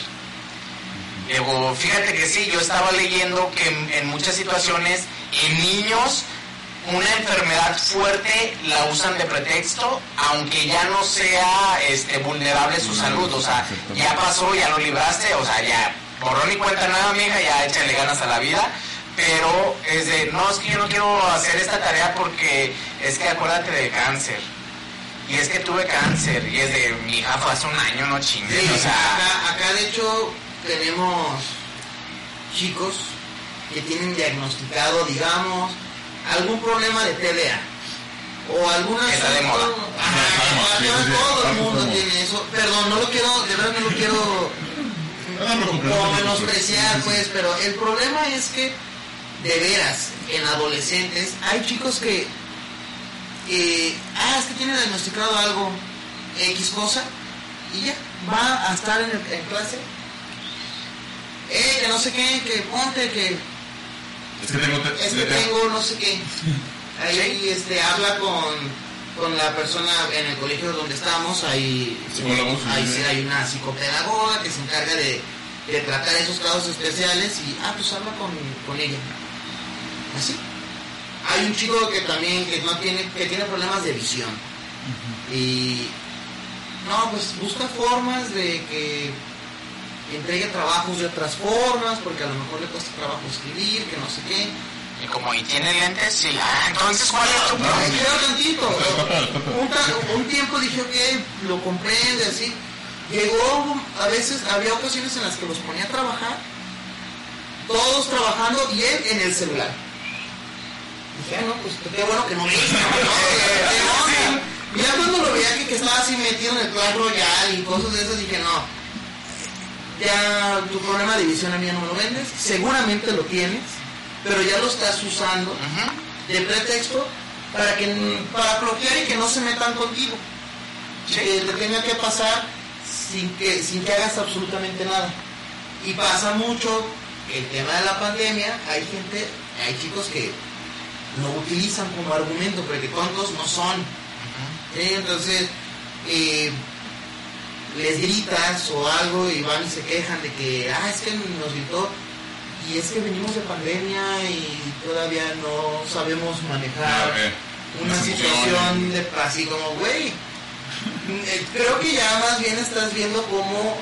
Luego, fíjate que sí, yo estaba leyendo que en, en muchas situaciones, en niños, una enfermedad fuerte la usan de pretexto, aunque ya no sea este, vulnerable su salud. O sea, ya pasó, ya lo libraste, o sea, ya borrón ni cuenta nada, mija, ya échale ganas a la vida. Pero es de, no, es que yo no quiero hacer esta tarea porque es que acuérdate del cáncer. Y es que tuve cáncer, y es de, mi hija fue hace un año, no chingues, Sí, o sea... acá, acá de hecho tenemos chicos que tienen diagnosticado, digamos, algún problema de TDA. O alguna... Está de moda. Todo el mundo tiene eso. Perdón, no lo quiero, de verdad no lo quiero como preocupes. menospreciar, pues, pero el problema es que, de veras, en adolescentes, hay chicos que, eh, ah, es que tiene diagnosticado algo, X cosa, y ya, va a estar en, el- en clase, eh, que no sé qué, que ponte, que Es que tengo... te- es que te- tengo no sé qué. Ahí este, habla con, con la persona en el colegio donde estamos, ahí sí. sí hay una psicopedagoga que se encarga de, de tratar esos casos especiales y, ah, pues habla con, con ella. Así. Hay un chico que también que no tiene, que tiene problemas de visión. Y no, pues busca formas de que entregue trabajos de otras formas, porque a lo mejor le cuesta trabajo escribir, que no sé qué. Y como y tiene lentes, sí. Ah, entonces, ¿cuál es tu No, problema? Está peor. Un, un tiempo dije, ok, lo comprende, así. Llegó, a veces, había ocasiones en las que los ponía a trabajar, todos trabajando y él en el celular. Dije, ah, no, pues qué bueno que no me hizo, ¿no? Ya cuando lo veía que, que estaba así metido en el Clash Royale y cosas de esas, dije, no, ya tu problema de visión a mí no me lo vendes, seguramente lo tienes, pero ya lo estás usando de pretexto para que para bloquear y que no se metan contigo. Y que te tenga que pasar sin que sin que hagas absolutamente nada. Y pasa mucho el tema de la pandemia hay gente hay chicos que lo utilizan como argumento porque tontos no son. ¿sí? entonces eh, les gritas o algo y van y se quejan de que, ah, es que nos gritó. Y es que venimos de pandemia y todavía no sabemos manejar una situación de así como, güey, eh, creo que ya más bien estás viendo cómo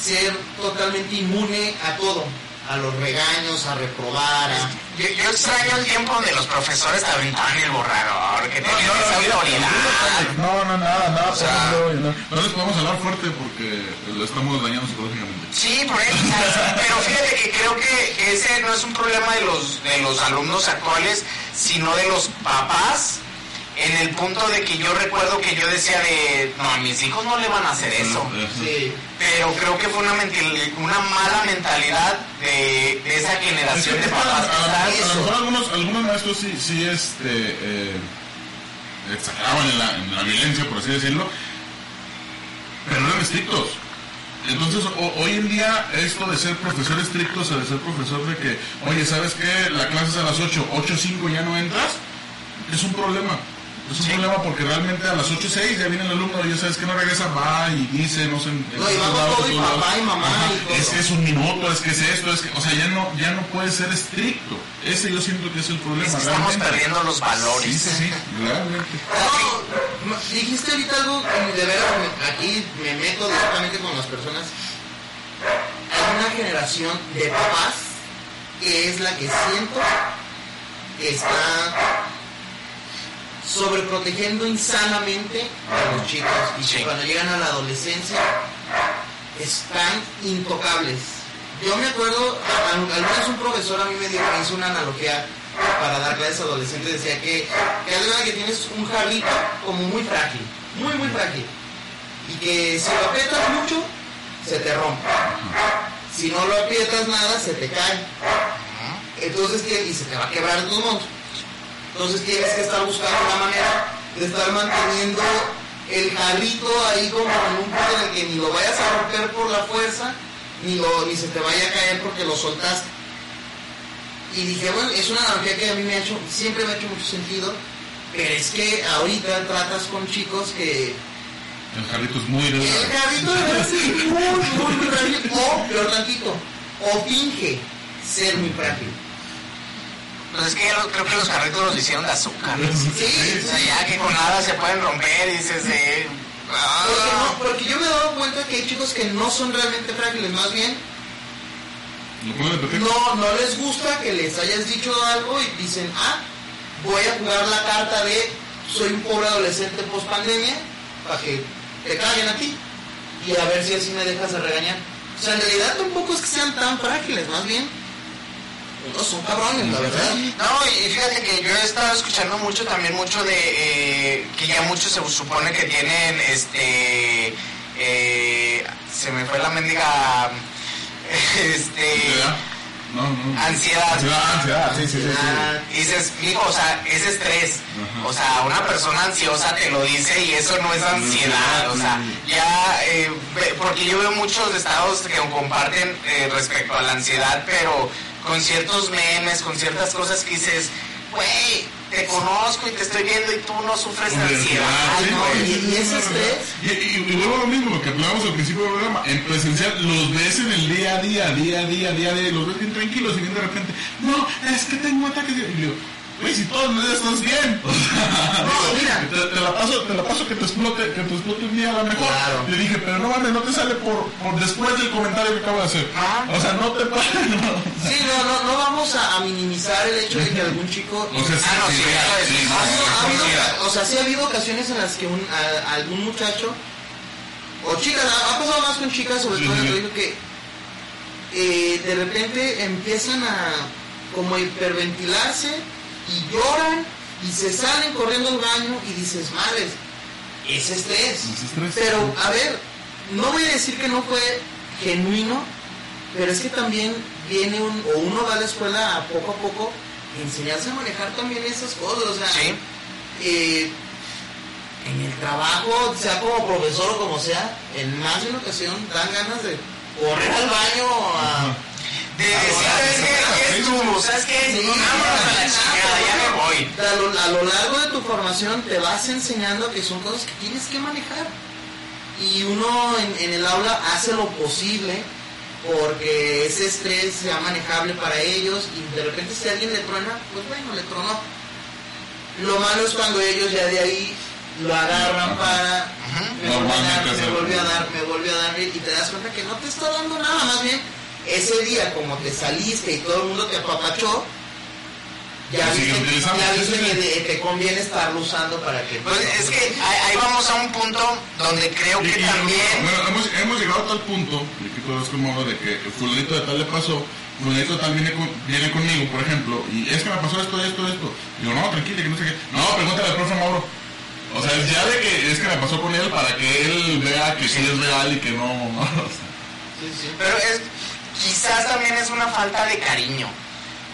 ser totalmente inmune a todo, a los regaños, a reprobar, a... Yo, yo extraño el tiempo donde los profesores te aventaban el borrador, que tenían esa autoridad. No, no, nada, nada. O sea- no, no les podemos hablar fuerte porque lo estamos dañando psicológicamente. Sí, por pero fíjate que creo que ese no es un problema de los, de los alumnos actuales, sino de los papás, en el punto de que yo recuerdo que yo decía de, no, a mis hijos no le van a hacer eso. Sí. Pero creo que fue una, mental- una mala mentalidad de, de esa generación de es que a, papás. a- a- a lo eso. mejor algunos, algunos maestros sí, sí este, eh, exageraban en la, en la violencia, por así decirlo, pero eran estrictos. Entonces, ho- hoy en día, esto de ser profesor estricto, o sea, de ser profesor de que, oye, ¿sabes qué? La clase es a las 8, 8.05 ya no entras, es un problema. Es un Sí. problema porque realmente a las 8.06 ya viene el alumno, ya sabes que no regresa, va y dice, no sé. No, y va todo, y papá y mamá Ajá, y todo. Es que es un minuto, es que es esto, es que, o sea, ya no, ya no puede ser estricto. Ese yo siento que es el problema. Es que estamos realmente. perdiendo los valores. Sí, sí, sí, realmente. No, dijiste ahorita algo y de veras aquí me meto directamente con las personas. Hay una generación de papás que es la que siento que está sobreprotegiendo insanamente a los chicos y Sí. cuando llegan a la adolescencia están intocables. Yo me acuerdo, a- a- alguna vez un profesor a mí me, dio, me hizo una analogía para dar clases a adolescentes, decía que, que de cuenta que tienes un jarrito como muy frágil, muy muy frágil, y que si lo aprietas mucho, se te rompe. Si no lo aprietas nada, se te cae. Entonces, ¿qué? y se te va a quebrar todos modos. Entonces tienes que estar buscando una manera de estar manteniendo el jarrito ahí como en un punto en el que ni lo vayas a romper por la fuerza, ni, lo, ni se te vaya a caer porque lo soltaste. Y dije, bueno, es una analogía que a mí me ha hecho, siempre me ha hecho mucho sentido, pero es que ahorita tratas con chicos que El jarrito es muy el verdad es muy, muy, muy. O, peor tantito, o finge ser muy frágil. Pues es que ya lo- creo que los carritos los hicieron de azúcar. Sí, O sea, ya que con nada se pueden romper y dices de... ah, Porque, no, porque yo me he dado cuenta que hay chicos que no son realmente frágiles, más bien no, no les gusta que les hayas dicho algo y dicen, ah, voy a jugar la carta de soy un pobre adolescente post pandemia para que te caguen a ti y a ver si así me dejas de regañar. O sea, en realidad tampoco es que sean tan frágiles, más bien no son cabrones, la verdad. No, y fíjate que yo he estado escuchando mucho también mucho de eh, que ya muchos se supone que tienen este eh, se me fue la mendiga este ¿Ansiedad? No, no. Ansiedad. Ansiedad, ansiedad, sí, sí, sí. sí. Ah, y dices, mijo, o sea, es estrés. Ajá. O sea, una persona ansiosa te lo dice y eso no es ansiedad. O sea, ya, eh, porque yo veo muchos estados que comparten eh, respecto a la ansiedad, pero con ciertos memes, con ciertas cosas que dices, güey, te conozco y te estoy viendo y tú no sufres de ansiedad. sí, no, güey. y- y ese estrés. Y, y, y vuelvo a lo mismo, lo que hablábamos al principio del programa. En presencial los ves en el día a día, día a día, día a día, y los ves bien tranquilos y bien de repente, no, es que tengo ataques de... Y digo, güey, si todos los días estás bien. O sea, No, mira. Te, te la paso, te la paso que te explote, que te explote un día a lo mejor. Claro. Le dije, pero no mames, no te sale por, por después del comentario que acabo de hacer. Ah. O sea, no te pasa. Sí, no, no, no vamos a, a minimizar el hecho de que algún chico... O sea, sí, Ah, no, sí, sí, Ha habido- o sea, sí ha habido ocasiones en las que un, a- algún muchacho o chicas, ha, ha pasado más con chicas, sobre todo que eh, de repente empiezan a como hiperventilarse y lloran y se salen corriendo al baño y dices, madres, es estrés. Es estrés. Pero, a ver, no voy a decir que no fue genuino, pero es que también viene un, o uno va a la escuela a poco a poco enseñarse a manejar también esas cosas, o sea, Sí. eh, en el trabajo, sea como profesor o como sea, en más de una ocasión dan ganas de correr al baño a... De decir, ¿sabes qué? ¿Qué es tú? ¿Sabes qué? Sí, Vámonos a la chingada, ya me voy. A lo, a lo largo de tu formación te vas enseñando que son cosas que tienes que manejar. y uno en, en el aula hace lo posible porque ese estrés sea manejable para ellos y de repente si alguien le truena, pues bueno, le tronó. Lo malo es cuando ellos ya de ahí lo agarran para me volvió a Normalmente dar, me es el- volvió a dar, me volvió a dar y te das cuenta que no te está dando nada, más bien ese día como te saliste y todo el mundo te apapachó, ya siguen viste, ya sí, viste sí, que te, te conviene estarlo usando para que... Pues es que ahí, vamos a un punto donde creo Y- que y- también... bueno, hemos, hemos llegado a tal punto, y aquí todo es como de que fulanito de tal le pasó, fulanito de tal viene, con- viene conmigo, por ejemplo, y es que me pasó esto, esto, esto. Digo, no, tranquilo, que no sé qué. No, pregúntale al profe Mauro. O sea, es ya de que es que me pasó con él para que él vea que sí es real y que no... o sea, Sí, sí. Pero es, quizás también es una falta de cariño.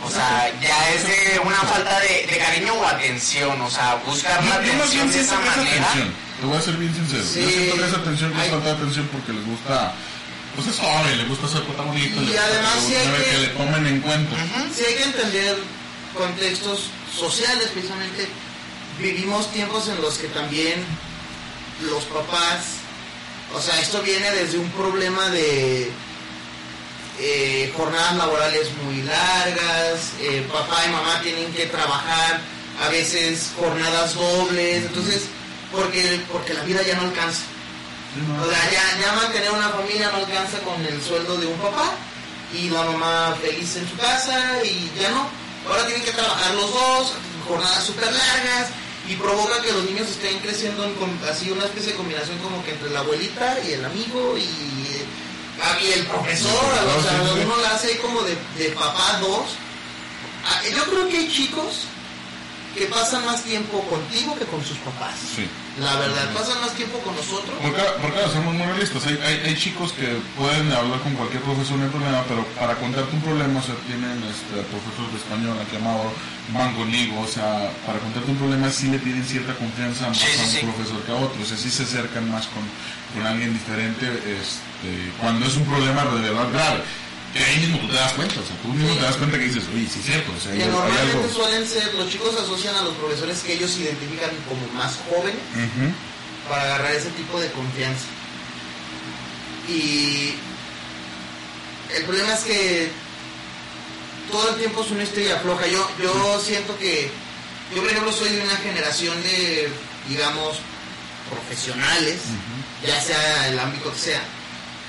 O sea, ya es de una falta de, de cariño o atención. O sea, buscar la Yo- atención de esa manera. atención. Te voy a ser bien sincero. Sí. Yo siento que es atención, que es falta de atención porque les gusta... Pues es joven, le gusta ser protagonista. Y además que, sí hay que que- le tomen en cuenta. Sí hay que entender contextos sociales precisamente. Vivimos tiempos en los que también los papás, o sea, esto viene desde un problema de eh, jornadas laborales muy largas, eh, papá y mamá tienen que trabajar a veces jornadas dobles, entonces, porque, porque la vida ya no alcanza. O sea, ya, ya mantener una familia no alcanza con el sueldo de un papá y la mamá feliz en su casa y ya no. Ahora tienen que trabajar los dos, jornadas súper largas y provoca que los niños estén creciendo en así una especie de combinación como que entre la abuelita y el amigo y, ah, y el profesor, profesor, o sea, sí. uno la hace como de, de papá dos. Ah, Yo creo que hay chicos que pasan más tiempo contigo que con sus papás. Sí. La verdad, pasan más tiempo con nosotros. Porque, porque somos muy realistas. Hay, hay, hay chicos que pueden hablar con cualquier profesor, no hay problema, pero para contarte un problema, o sea, tienen este, profesores de español aquí a Mauro, van conmigo, o sea, para contarte un problema sí le tienen cierta confianza más Sí, sí, a un sí. profesor que a otro, o sea, sí se acercan más con, con alguien diferente este, cuando es un problema de verdad grave. Que ahí mismo tú te das cuenta, o sea, tú mismo Sí. te das cuenta que dices, oye, sí es cierto, o sea, Que hay normalmente algo... suelen ser, los chicos asocian a los profesores que ellos identifican como más jóvenes para agarrar ese tipo de confianza. Y el problema es que todo el tiempo es una estrella floja. Yo, yo siento que, yo por ejemplo soy de una generación de, digamos, profesionales, ya sea el ámbito que sea,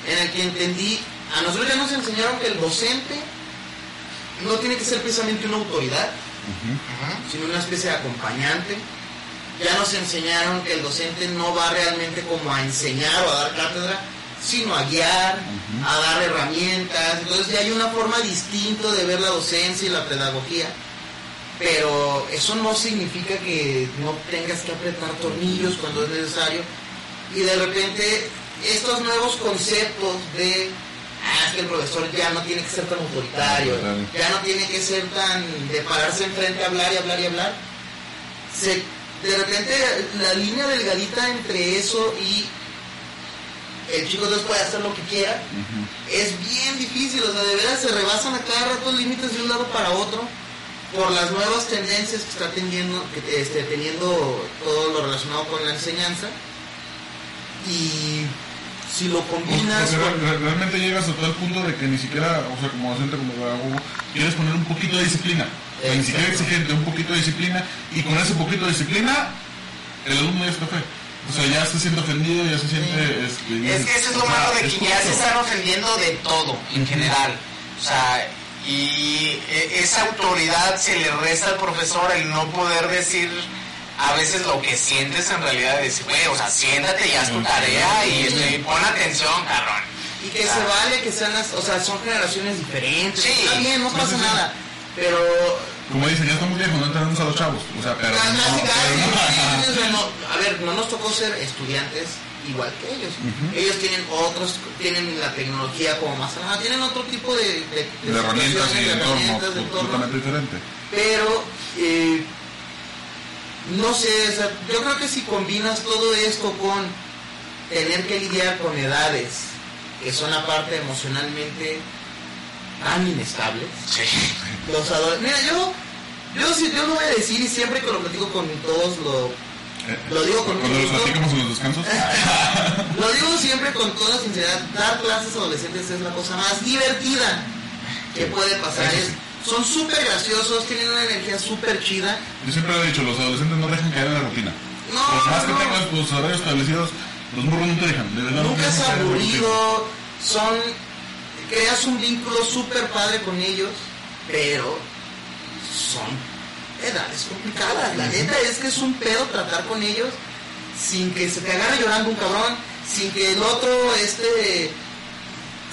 en el que entendí, a nosotros ya nos enseñaron que el docente no tiene que ser precisamente una autoridad, sino una especie de acompañante. Ya nos enseñaron que el docente no va realmente como a enseñar o a dar cátedra, sino a guiar, a dar herramientas. Entonces ya hay una forma distinta de ver la docencia y la pedagogía. Pero eso no significa que no tengas que apretar tornillos cuando es necesario. Y de repente estos nuevos conceptos de ah, es que el profesor ya no tiene que ser tan autoritario, ya no tiene que ser tan de pararse enfrente a hablar y hablar y hablar. Se, de repente la línea delgadita entre eso y el chico entonces puede hacer lo que quiera es bien difícil, o sea, de veras se rebasan a cada rato los límites de un lado para otro por las nuevas tendencias que está teniendo, que, este, teniendo todo lo relacionado con la enseñanza. Y si lo combinas con... realmente llegas a tal punto de que ni siquiera, o sea, como docente, como pedagogo, quieres poner un poquito de disciplina. Ni siquiera exigente, un poquito de disciplina, y con ese poquito de disciplina, el alumno ya está fe. O sea, ya se siente ofendido, ya se siente... Este, Es que eso es lo sea, malo de que ya se están ofendiendo de todo, en general. O sea, y e- esa autoridad se le resta al profesor el no poder decir a veces lo que sientes en realidad, decir, güey, o sea, siéntate y haz tu tarea y este, pon atención, cabrón. Y que Ah. se vale que sean las... O sea, son generaciones diferentes. Sí. Está bien, no pasa sí, sí. nada. Pero Como dicen, ya estamos viejos, no entendemos a los chavos. O sea, pero... A ver, no nos tocó ser estudiantes igual que ellos. Ujú. Ellos tienen otros, tienen la tecnología como más avanzada, tienen otro tipo de, de, de herramientas y de entorno de completamente diferente. Pero, eh, no sé, o sea, yo creo que si combinas todo esto con tener que lidiar con edades que son aparte emocionalmente tan inestables, Sí. los adolescentes. Mira, yo, yo, sí- yo lo voy a decir y siempre que lo platico con todos lo, Lo digo con Cuando mucho los gusto. platicamos en los descansos. Lo digo siempre con toda sinceridad, dar clases a adolescentes es la cosa más divertida que puede pasar. Es-. Son súper graciosos, tienen una energía súper chida. Yo siempre lo he dicho, los adolescentes no dejan caer en la rutina. No, Por más que no. tengas tus horarios establecidos, los morros no te dejan. De verdad, no Nunca te es aburrido, son... Creas un vínculo súper padre con ellos, pero son edades complicadas. La neta es que es un pedo tratar con ellos sin que se te agarre llorando un cabrón, sin que el otro este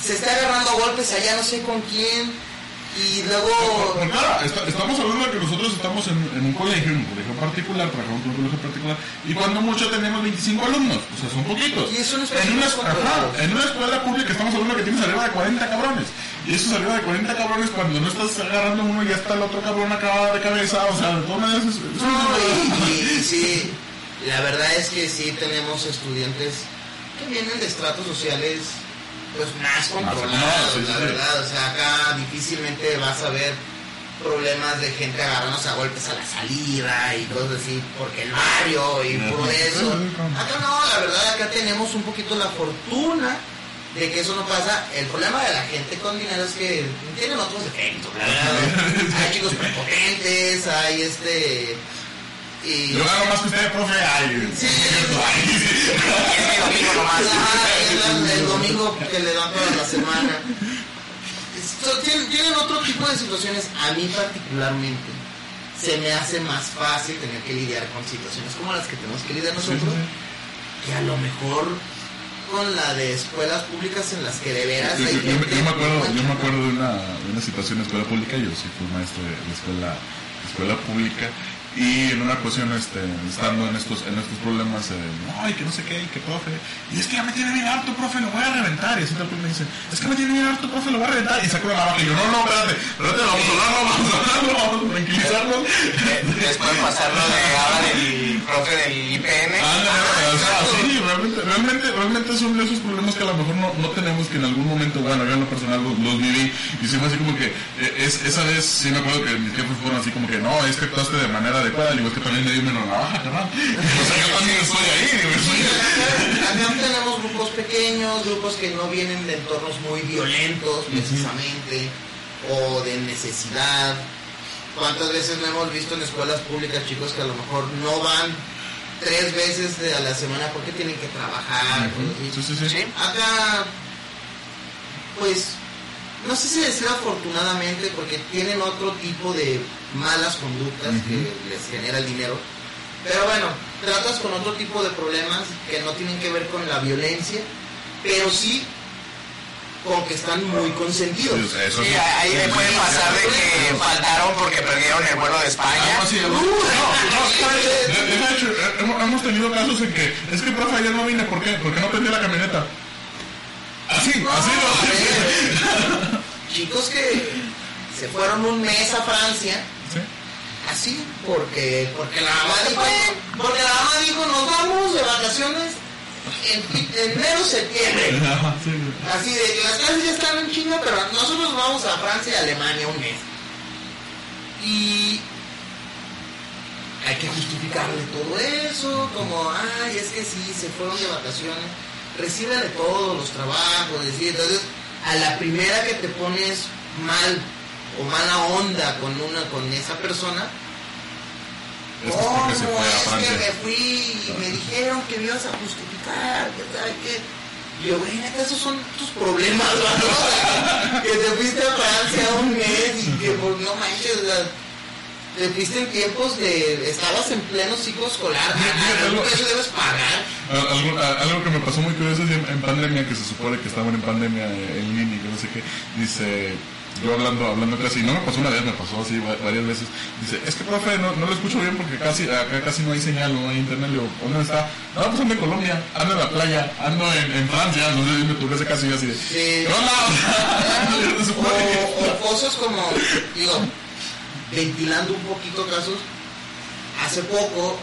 se esté agarrando a golpes allá no sé con quién y luego claro, está- estamos hablando de que nosotros estamos en, en un colegio, en un colegio particular, trabajamos en un colegio particular, y cuando mucho tenemos 25 alumnos, o sea, son poquitos. Y es un en una, ajá, en una escuela pública estamos hablando que tienes arriba de 40 cabrones. Y esos arriba de 40 cabrones, cuando no estás agarrando uno, ya está el otro cabrón acabado de cabeza, o sea, todas maneras es, es No, y, y sí, la verdad es que sí tenemos estudiantes que vienen de estratos sociales pues más controlados, sí, sí, la sí. verdad. O sea, acá difícilmente vas a ver problemas de gente agarrándose a golpes a la salida y cosas así, porque el barrio y Ajá. por eso. Acá no, la verdad, acá tenemos un poquito la fortuna de que eso no pasa. El problema de la gente con dinero es que tienen otros defectos, la verdad. Hay chicos prepotentes, hay este... Y... Yo gano más que usted, profe. Ay, Sí. mi domingo nomás. Ajá, el, el domingo que le dan toda la semana. Tienen, otro tipo de situaciones. A mí particularmente se me hace más fácil tener que lidiar con situaciones como las que tenemos que lidiar nosotros, que a lo mejor con la de escuelas públicas en las que de veras Yo, hay yo- gente yo me acuerdo, muy yo me buena. acuerdo de una, de una situación en escuela pública, yo sí fui maestro de, de escuela, de escuela pública, y en una ocasión este, estando en estos, en estos problemas, eh, y que no sé qué, y que profe, y es que ya me tiene bien harto, profe, lo voy a reventar, y así tal me dice, es que me tiene bien harto, profe, lo voy a reventar, y saco la navaja, y yo, no, no, espérate, espérate, vamos a hablarlo, vamos a hablarlo, vamos a tranquilizarnos. Eh, Después pasarlo de ahora del profe del IPN. O sea, sí, realmente, realmente, realmente son esos problemas que a lo mejor no, no tenemos que en algún momento, bueno, yo en lo personal los, los viví y se me así como que eh, es, esa vez sí me acuerdo que mis jefes fueron así como que no, es que actuaste de manera adecuada, digo, es que también me dio menos navaja, carnal. O sea, yo también estoy ahí, digo, estoy acá tenemos grupos pequeños, grupos que no vienen de entornos muy violentos precisamente, o de necesidad. ¿Cuántas veces no hemos visto en escuelas públicas chicos que a lo mejor no van tres veces a la semana porque tienen que trabajar? cosas así? Sí, sí, sí. Sí. Acá, pues, no sé si decir afortunadamente, porque tienen otro tipo de malas conductas que les genera el dinero. Pero bueno, tratas con otro tipo de problemas que no tienen que ver con la violencia, pero sí con que están muy consentidos. Sí, o sea, eso Sí, sí. ahí le puede pasar de que faltaron porque perdieron el vuelo de España. Hemos, tenido casos en que, es que profe ayer no vine, ¿por qué? Porque no prendí la camioneta. Así, No, así, ¿no? chicos que se fueron un mes a Francia, Sí. así, porque, porque la mamá dijo, porque la mamá dijo, nos vamos de vacaciones en, en enero, septiembre. Así de las clases ya están en China, pero nosotros vamos a Francia y Alemania un mes. Y hay que justificarle todo eso, como, ay, es que sí, se fueron de vacaciones, recibe de todos los trabajos, decir, entonces, a la primera que te pones mal o mala onda con una, con esa persona, Es que es porque se ¿Cómo? fue a Es que Francia. me fui y me dijeron que me ibas a justificar, que sabe qué. Y yo, güey, esos son tus problemas, ¿no? que te fuiste a Francia un mes y que, pues, no manches, sea, te fuiste en tiempos de. Estabas en pleno ciclo escolar, Fíjate, algo que eso debes pagar. Al- Algo, que me pasó muy curioso es en, en pandemia, que se supone que estaban en pandemia eh, en línea y que no sé qué, dice, yo hablando, hablando casi, no me pasó una vez, me pasó así va- varias veces, dice, es que profe, no, no lo escucho bien porque casi, acá casi no hay señal, no hay internet, le digo, ¿dónde está? No, pues ando en Colombia, ando en la playa, ando en, en Francia, no sé, me tuve ese casi yo así de, Sí. que- O, o cosas como, digo, ventilando un poquito casos, hace poco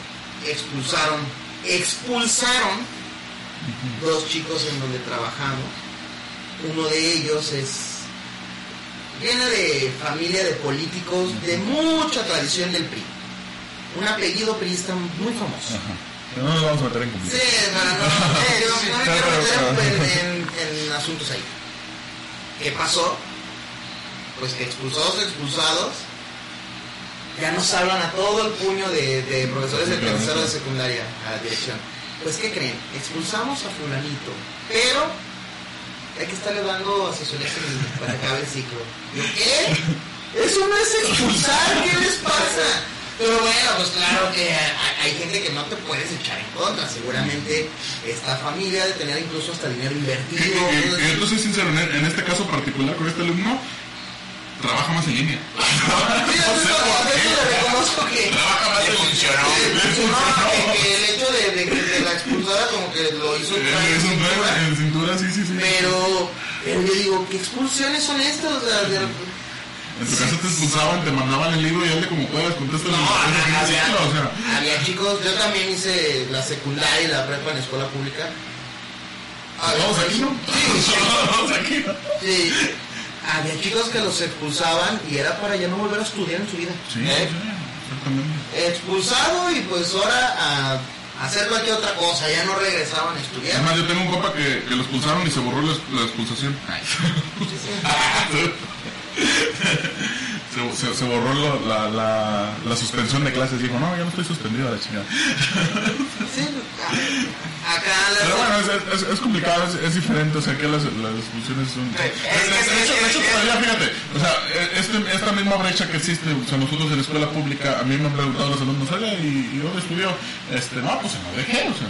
expulsaron, expulsaron dos chicos en donde trabajamos. Uno de ellos es, viene de familia de políticos de mucha tradición del PRI. Un apellido priista muy famoso. Ajá. No nos vamos a meter en conflicto. Sí, no, no, no, eh, no, no me quiero meter en, en- en asuntos ahí. ¿Qué pasó? Pues que expulsados, expulsados, ya nos hablan a todo el puño de, de profesores de tercero de secundaria a la dirección. Pues, ¿qué creen? Expulsamos a fulanito, pero hay que estarle dando en- para que acabe el ciclo. ¿qué? Eso no es expulsar, ¿qué les pasa? Pero bueno, pues claro que hay, gente que no te puedes echar en contra. Seguramente esta familia de tener incluso hasta dinero invertido. entonces, sincero, en este caso particular con este alumno, trabaja más en línea. No Trabaja más en funcionó. el hecho de, de la expulsada como que lo hizo en cintura, sí, sí, sí. Pero, pero yo digo, ¿qué expulsiones son estas? O sea, de- En tu caso te expulsaban, te mandaban el libro y hazle como puedas, contesta No, el había, o sea. había chicos, yo también hice la secundaria y la prepa en escuela pública. Todos aquí, ¿no? Sí, ¿no? sí. Había chicos que los expulsaban y era para ya no volver a estudiar en su vida. Sí, ¿Eh? sí. Expulsado y pues ahora a hacer cualquier otra cosa, ya no regresaban a estudiar. Además, yo tengo un compa que, que lo expulsaron y se borró la, la expulsación. Se, se, se borró lo- la, la, la suspensión de clases. Dijo, no, ya no estoy suspendido a la chingada. Sí, acá las- Pero bueno, es, es, es complicado, es, es diferente. O sea, que las, las expulsiones son. Es que- de, de hecho, de hecho, todavía, fíjate, o sea, este- esta misma brecha que existe, o sea, nosotros en la escuela pública, a mí me han preguntado los alumnos, oye, ¿y, y dónde estudió? Este, no, pues en la UDG, o sea.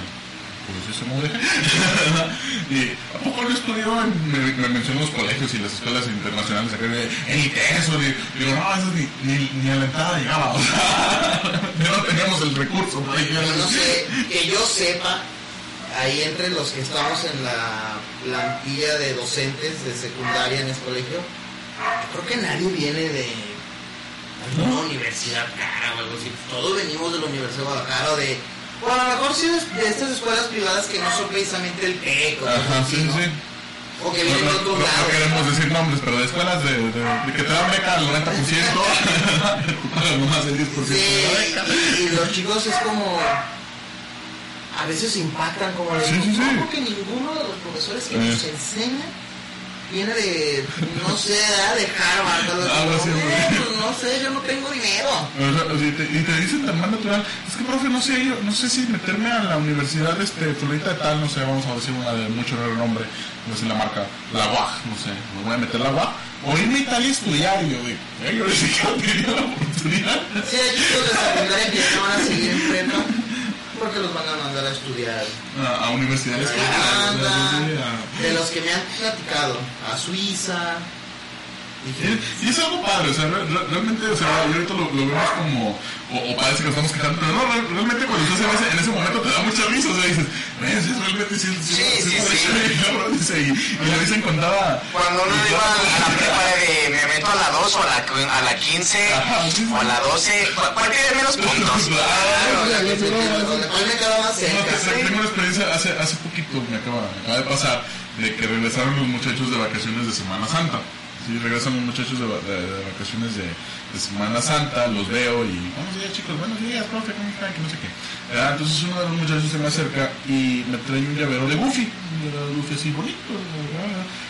Pues sí, se me UDG. y ¿a poco no estudió? en- Me, me mencionó los colegios y las escuelas internacionales acá de en ITESO. y Digo, no, eso ni, ni, ni a la entrada llegaba. O sea, no teníamos el recurso. Yo no eso. sé, que yo sepa, ahí entre los que estamos en la plantilla de docentes de secundaria en ese colegio, yo creo que nadie viene de alguna universidad cara o algo así. Todos venimos de la Universidad de Guadalajara o de. O a lo mejor sí de, de estas escuelas privadas que no son precisamente el TEC o Ajá, sí, ¿no? sí. O que No, vienen de no, otros no- no lados. queremos decir nombres, pero de escuelas de, de, de que te dan beca al 90%, tú pagas nomás el 10% de la beca. Sí, y, y los chicos es como. A veces impactan como de. Sí, sí, sí. ¿Cómo que ninguno de los profesores que Eh. nos enseñan viene de. No sé, de Harvard? así, Como, güey. "Eh, pues no sé, yo no tengo dinero. O sea, y, te, y te dicen tan mal natural, es que profe, no sé, yo, no sé si meterme a la universidad este, fulanita de tal, no sé, vamos a decir una de mucho renombre, no sé la marca, la UAG, no sé, me voy a meter la UAG, o irme a Italia a estudiar, y yo digo, eh, yo ni siquiera tenía la oportunidad. Sí, hay chicos de secundaria que no van a seguir en prepa porque los van a mandar a estudiar. A, a universidades a caras, o sea, Irlanda, sí, a- de los que me han platicado, a Suiza. Y, y es algo padre, o sea, re- re- realmente, o sea, yo ahorita lo, lo vemos como, o, o parece que nos estamos quejando, pero no, re- realmente cuando estás en ese, en ese momento te da mucha risa, o sea, dices, es realmente sí, sí, Sí, sí, sí. deja, cabrón", dice, y, y le dicen con toda... Cuando uno iba a la prepa de me meto a la 2 o a la, a la 15 Ajá, sí, sí. o a la 12, ¿cuál tiene menos puntos? Claro, "Pues, ya, ya, pero- donde cuál me queda más No, cerca. te- tengo una experiencia hace, hace poquito, me acaba, me acaba de pasar, de que regresaron los muchachos de vacaciones de Semana Santa. Sí, regresan los muchachos de, de- de vacaciones de, Semana Santa, los veo y buenos días chicos, buenos días, profe, ¿cómo están? Que no sé qué. Ah, entonces uno de los muchachos se me acerca y me trae un llavero de Goofy, un llavero de Goofy así bonito,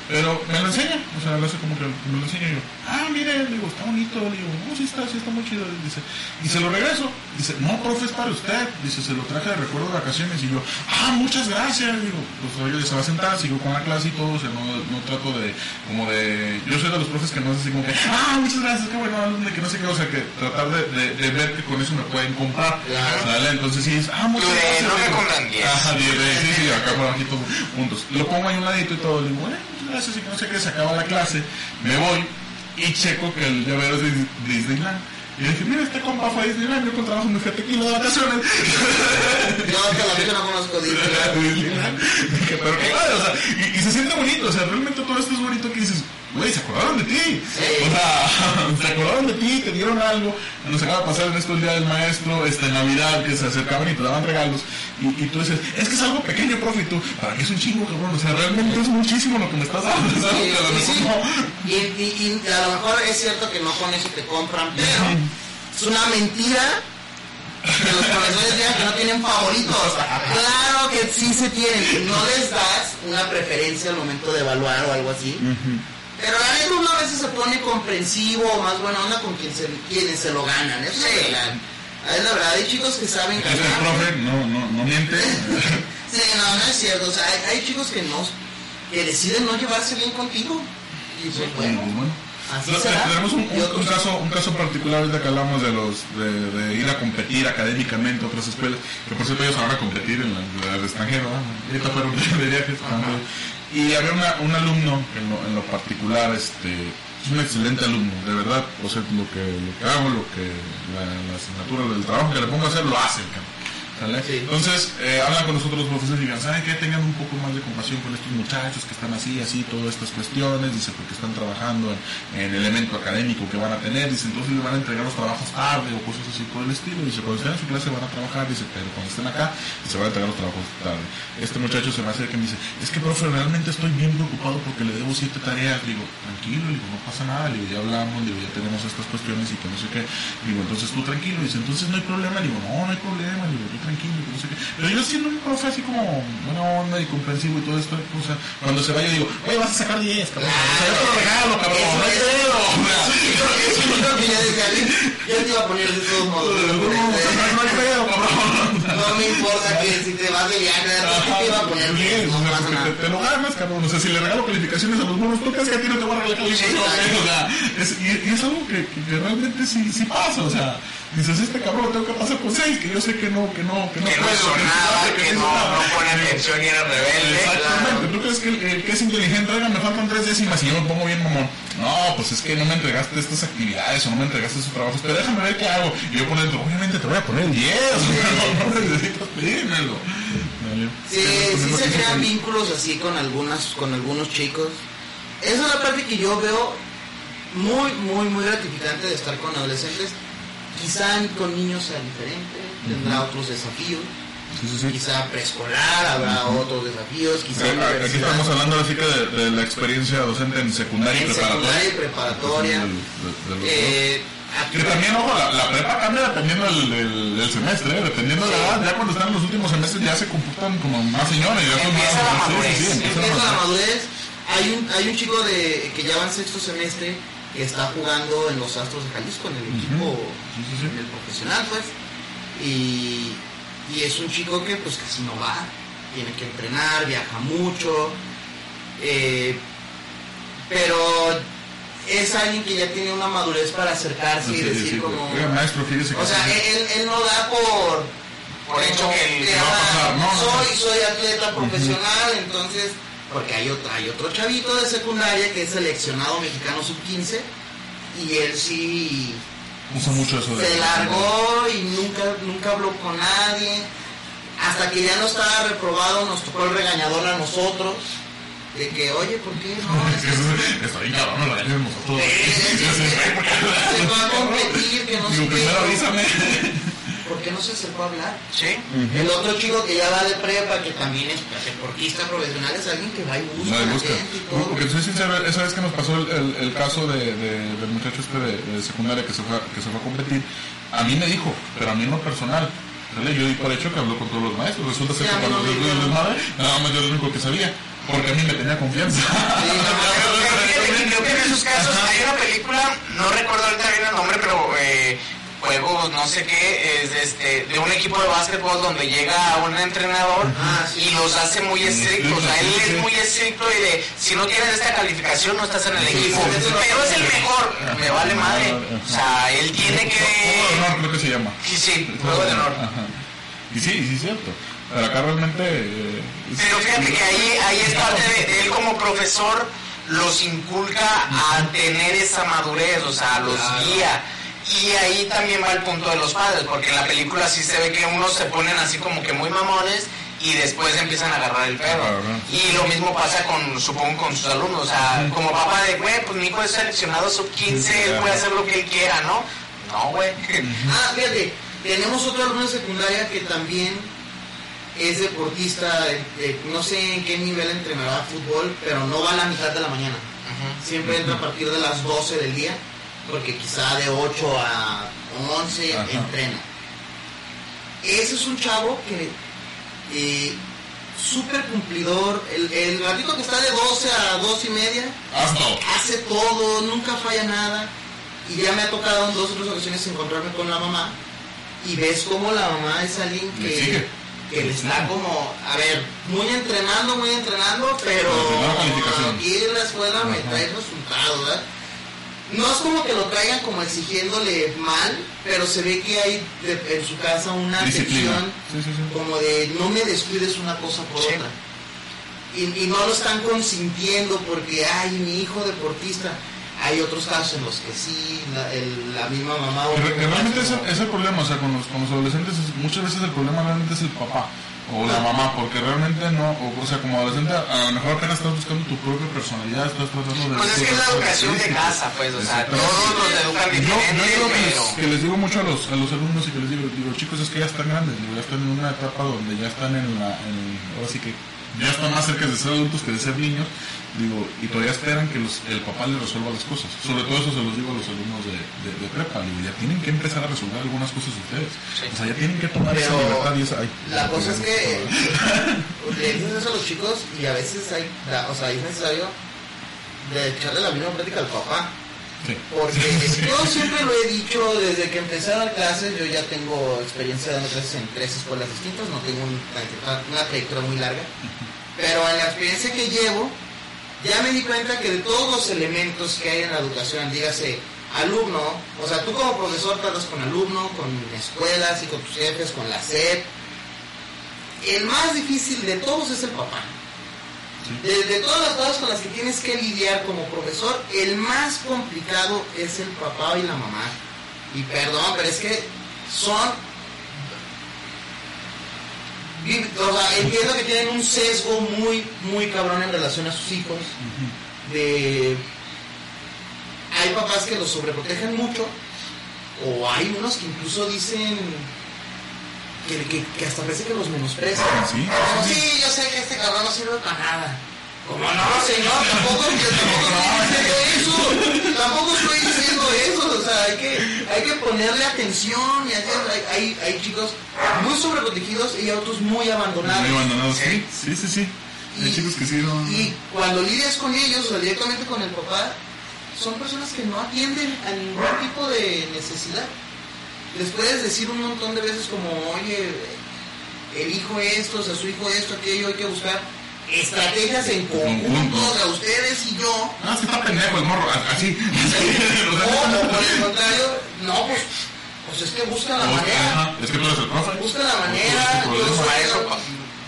pero me lo enseña, o sea, lo hace como que me lo enseña y yo, ah, mire, le digo, está bonito, le digo, no, sí está, sí está muy chido, dice, y se lo regreso, dice, no, profe, es para usted, dice, se lo traje de recuerdo de vacaciones, y yo, ah, muchas gracias, digo, pues oye, se va a sentar, sigo con la clase y todo, o sea, no, no trato de, como de, yo soy de los profes que no es así como que, ah, muchas gracias, qué bueno, alumno, que no sé qué, o sea, que tratar de, de, de ver que con eso me pueden comprar. ¿sale? Entonces sí es, ah, muchas gracias. no me digo. compran 10. Ajá, de- de- sí, sí, acá por aquí todos juntos. Lo pongo ahí un ladito y todo, le digo, bueno, gracias, y que no sé qué, se acaba la clase, me voy y checo que el llavero es de Disneyland. Y le dije, mira, este compa fue a Disneyland, yo con trabajo me fui a Tequila de vacaciones. Yo vida no conozco. Disneyland. Dije, pero qué padre, o sea, y, y se siente bonito, o sea, realmente todo esto es bonito que dices, güey, se acordaron de ti. O sea, se acordaron de ti, te dieron algo. Nos acaba de pasar en esto el día del maestro, esta Navidad, que se acercaban y te daban regalos. Y, y tú dices, es que es algo pequeño, profe, y tú, para que es un chingo, cabrón. O sea, realmente es muchísimo lo que me estás dando. Sí, sí, sí. y- y a lo mejor es cierto que no con eso te compran, pero es una mentira Que los profesores digan que no tienen favoritos. Claro que sí se tienen. No les das una preferencia al momento de evaluar o algo así. Pero la neta uno a veces se pone comprensivo o más buena onda con quien se, quienes se lo ganan. Eso es verdad. Es la verdad, hay chicos que saben Es el ganar. profe, no, no, no miente. Sí, no, no es cierto. O sea, hay, hay chicos que no, que deciden no llevarse bien contigo. Y pues bueno, Bueno. así No, será. tenemos un, un- un caso un caso particular ahorita que hablamos de los de, de ir a competir académicamente a otras escuelas que por cierto ellos van a competir en la, la extranjero ¿no? ahorita fueron de viajes. Y había una, un alumno en lo, en lo particular este es un excelente alumno de verdad o sea lo que lo que hago lo que la, la asignatura del trabajo que le pongo a hacer lo hace el cabrón. ¿Sale? Sí. Entonces, eh, hablan con nosotros los profesores y digan, ¿saben qué? Tengan un poco más de compasión con estos muchachos que están así, así, todas estas cuestiones, dice, porque están trabajando en, en el elemento académico que van a tener, dice, entonces les van a entregar los trabajos tarde o cosas así por el estilo, dice, cuando estén en su clase van a trabajar, dice, pero cuando estén acá, se van a entregar los trabajos tarde. Este muchacho se me acerca y me dice, es que profe, realmente estoy bien preocupado porque le debo siete tareas, digo, tranquilo, digo, no pasa nada, digo, ya hablamos, digo, ya tenemos estas cuestiones y que no sé qué, digo, entonces tú tranquilo, dice, entonces no hay problema, digo, no, no hay problema, digo, tú tranquilo, no sé qué. Pero yo siendo un profe así como buena onda y comprensivo y todo esto, o sea, cuando se vaya digo, oye, vas a sacar 10, cabrón, o sea, yo te lo regalo, cabrón, no hay pedo, yo te iba a poner de todos modos. no, hay- pedo, cabrón. No me importa que si te vas de viaje, yo te iba a poner Bien, no pasa nada. te lo ganas, cabrón. O sea, si le regalo calificaciones a los monos, ¿tú crees que a ti no te voy a regalar calificaciones? Y, es algo que, realmente sí, pasa. O sea, dices, este cabrón lo tengo que pasar con seis, que yo sé que no, que no, que no que no hizo que no, no pone atención y era rebelde. Exactamente, ¿tú crees que el, el que es inteligente? Oiga, me faltan tres décimas y yo me pongo bien mamón. No, pues es que no me entregaste estas actividades o no me entregaste esos trabajos, pero déjame ver qué hago. Y yo dentro, obviamente te voy a poner el 10, no, no necesitas pedírmelo. Sí, sí se crean vínculos así con algunas, con algunos chicos. Esa es la parte que yo veo muy, muy, muy gratificante de estar con adolescentes. Quizá con niños sea diferente, tendrá otros desafíos. Sí, sí, sí. Quizá preescolar habrá otros desafíos, quizá Aquí estamos hablando así que de, de la experiencia docente en secundaria y preparatoria. secundaria y. Del-. Eh, Que también, ojo, la, la prepa cambia dependiendo del, semestre, ¿eh? dependiendo de la edad. Ya cuando están en los últimos semestres ya se comportan como más señores. Ya son Empieza más- la madurez. empieza la. Hay un, hay un chico de, que ya va en sexto semestre está jugando en los Astros de Jalisco, en el equipo Sí, sí, sí. en el profesional, pues. Y, y es un chico que pues casi no va, tiene que entrenar, viaja mucho. eh, pero es alguien que ya tiene una madurez para acercarse y Sí, decir sí, como... oiga, maestro, fíjese que O sea, él, él no da por... Por hecho que que, va a ah, pasar, no, soy, no. soy atleta profesional, entonces... Porque hay otro, hay otro chavito de secundaria que es seleccionado mexicano sub-15 y él sí Usa mucho eso de... se largó y nunca, nunca habló con nadie. Hasta que ya no estaba reprobado, nos tocó el regañador a nosotros. De que, oye, ¿por qué no? Es que- Eso ahí, cabrón, no lo hagan nosotros. se fue a competir, que no sé qué. avísame. ¿Por qué no se acercó a hablar? Sí. El otro chico que ya va de prepa, que también es deportista profesional, es alguien que va y busca, No, busca. todo. Porque soy sincero, esa vez que nos pasó el, el- el caso de, de- del muchacho este de, de secundaria que se, fue, a- que se fue a competir, a mí me dijo, pero a mí en lo personal, yo di por hecho que habló con todos los maestros. Resulta ser Sí, que cuando no les madre, nada más yo el único que sabía, porque a mí me tenía confianza. Fíjate que creo que en esos casos hay una película, no recuerdo ahorita bien el nombre, pero eh, juegos, no sé qué, es este, de un equipo de básquetbol donde llega un entrenador Ah, sí. y los hace muy estrictos. Sea, él es muy estricto y de, si no tienes esta calificación no estás en el equipo. Pero es el mejor, me vale madre. O sea, él tiene Juego de que... honor creo que se llama. Sí, sí, juego de honor. Ajá. Y sí, sí es cierto. Pero acá realmente... eh, es- Pero fíjate que ahí, ahí es parte de, de él como profesor, los inculca a tener esa madurez, o sea, los guía. Y ahí también va el punto de los padres, porque en la película sí se ve que unos se ponen así como que muy mamones y después empiezan a agarrar el pedo. Y lo mismo pasa con, supongo, con sus alumnos. O sea, como papá de, güey, pues mi hijo es seleccionado sub-15, él puede hacer lo que él quiera, ¿no? No, güey. Ah, fíjate, tenemos otro alumno de secundaria que también es deportista, de- de- no sé en qué nivel entrenará fútbol, pero no va a la mitad de la mañana. Siempre entra a partir de las 12 del día, porque quizá de 8 a 11 Ajá. entrena. ese es un chavo que eh, súper cumplidor. El, el que está de 12 a 2 y media hace todo, nunca falla nada. Y ya me ha tocado en dos o tres ocasiones encontrarme con la mamá y ves como la mamá es alguien que, que le está como, a ver, muy entrenando, muy entrenando, pero aquí en la escuela me trae resultados, ¿verdad? No es como que lo traigan como exigiéndole mal, pero se ve que hay de- en su casa una Disciplina. atención Sí, sí, sí. como de no me descuides una cosa por Sí. otra. Y, y no lo están consintiendo porque, ay, mi hijo deportista. Hay otros casos en los que sí, la, el- la misma mamá... o re- realmente es es el, como- es el problema, o sea, con los, con los adolescentes, es- muchas veces el problema realmente es el papá o la mamá, porque realmente no, o, o sea, como adolescente, a lo mejor apenas estás buscando tu propia personalidad, estás tratando de... Pues es que es la educación de casa, pues, o sea, todos los educan Yo, yo que pero... que les digo mucho a los, a los alumnos y que les digo, digo, chicos, es que ya están grandes, digo, ya están en una etapa donde ya están en la, en, ahora sí que ya están más cerca de ser adultos que de ser niños, digo, y todavía esperan que los, el papá les resuelva las cosas. Sobre todo eso se los digo a los alumnos de, de, de prepa, digo, ya tienen que empezar a resolver algunas cosas ustedes. Sí. O sea, ya tienen que tomar esa Pero libertad y esa... ay, La cosa es que le dices eso a los chicos y a veces hay, la- o sea, es necesario de echarle la misma práctica al papá. Sí. Porque yo siempre lo he dicho desde que empecé a dar clases, yo ya tengo experiencia dando clases en tres escuelas distintas, no tengo un- una trayectoria muy larga, pero en la experiencia que llevo, ya me di cuenta que de todos los elementos que hay en la educación, dígase alumno, o sea, tú como profesor tratas con alumno, con escuelas y con tus jefes, con la SEP, el más difícil de todos es el papá. De, de todas las cosas con las que tienes que lidiar como profesor, el más complicado es el papá y la mamá. Y perdón, pero es que son... O sea, entiendo que tienen un sesgo muy, muy cabrón en relación a sus hijos. De... Hay papás que los sobreprotegen mucho, o hay unos que incluso dicen que, que- que hasta parece que los menosprecian. Sí, sí. sí, yo sé que este cabrón no sirve para nada. Como no, señor, tampoco, tampoco estoy diciendo eso. Tampoco estoy diciendo eso. O sea, hay que, hay que ponerle atención. Y hay, hay, hay chicos muy sobreprotegidos y otros muy abandonados. Muy abandonados, sí, sí, sí, sí. Hay Y- chicos que sí no... Y cuando lidias con ellos, o sea, directamente con el papá, son personas que no atienden a ningún tipo de necesidad. Les puedes decir un montón de veces como, oye, el hijo esto, o sea, su hijo esto, aquello, hay que buscar estrategias en conjunto Conjunto. de ustedes y yo. Es que está pendejo el morro, así. O, o por el contrario, no, pues, pues es que busca la manera. Ajá, Es que tú eres el profe. Busca la manera. Es tu problema. yo Para eso,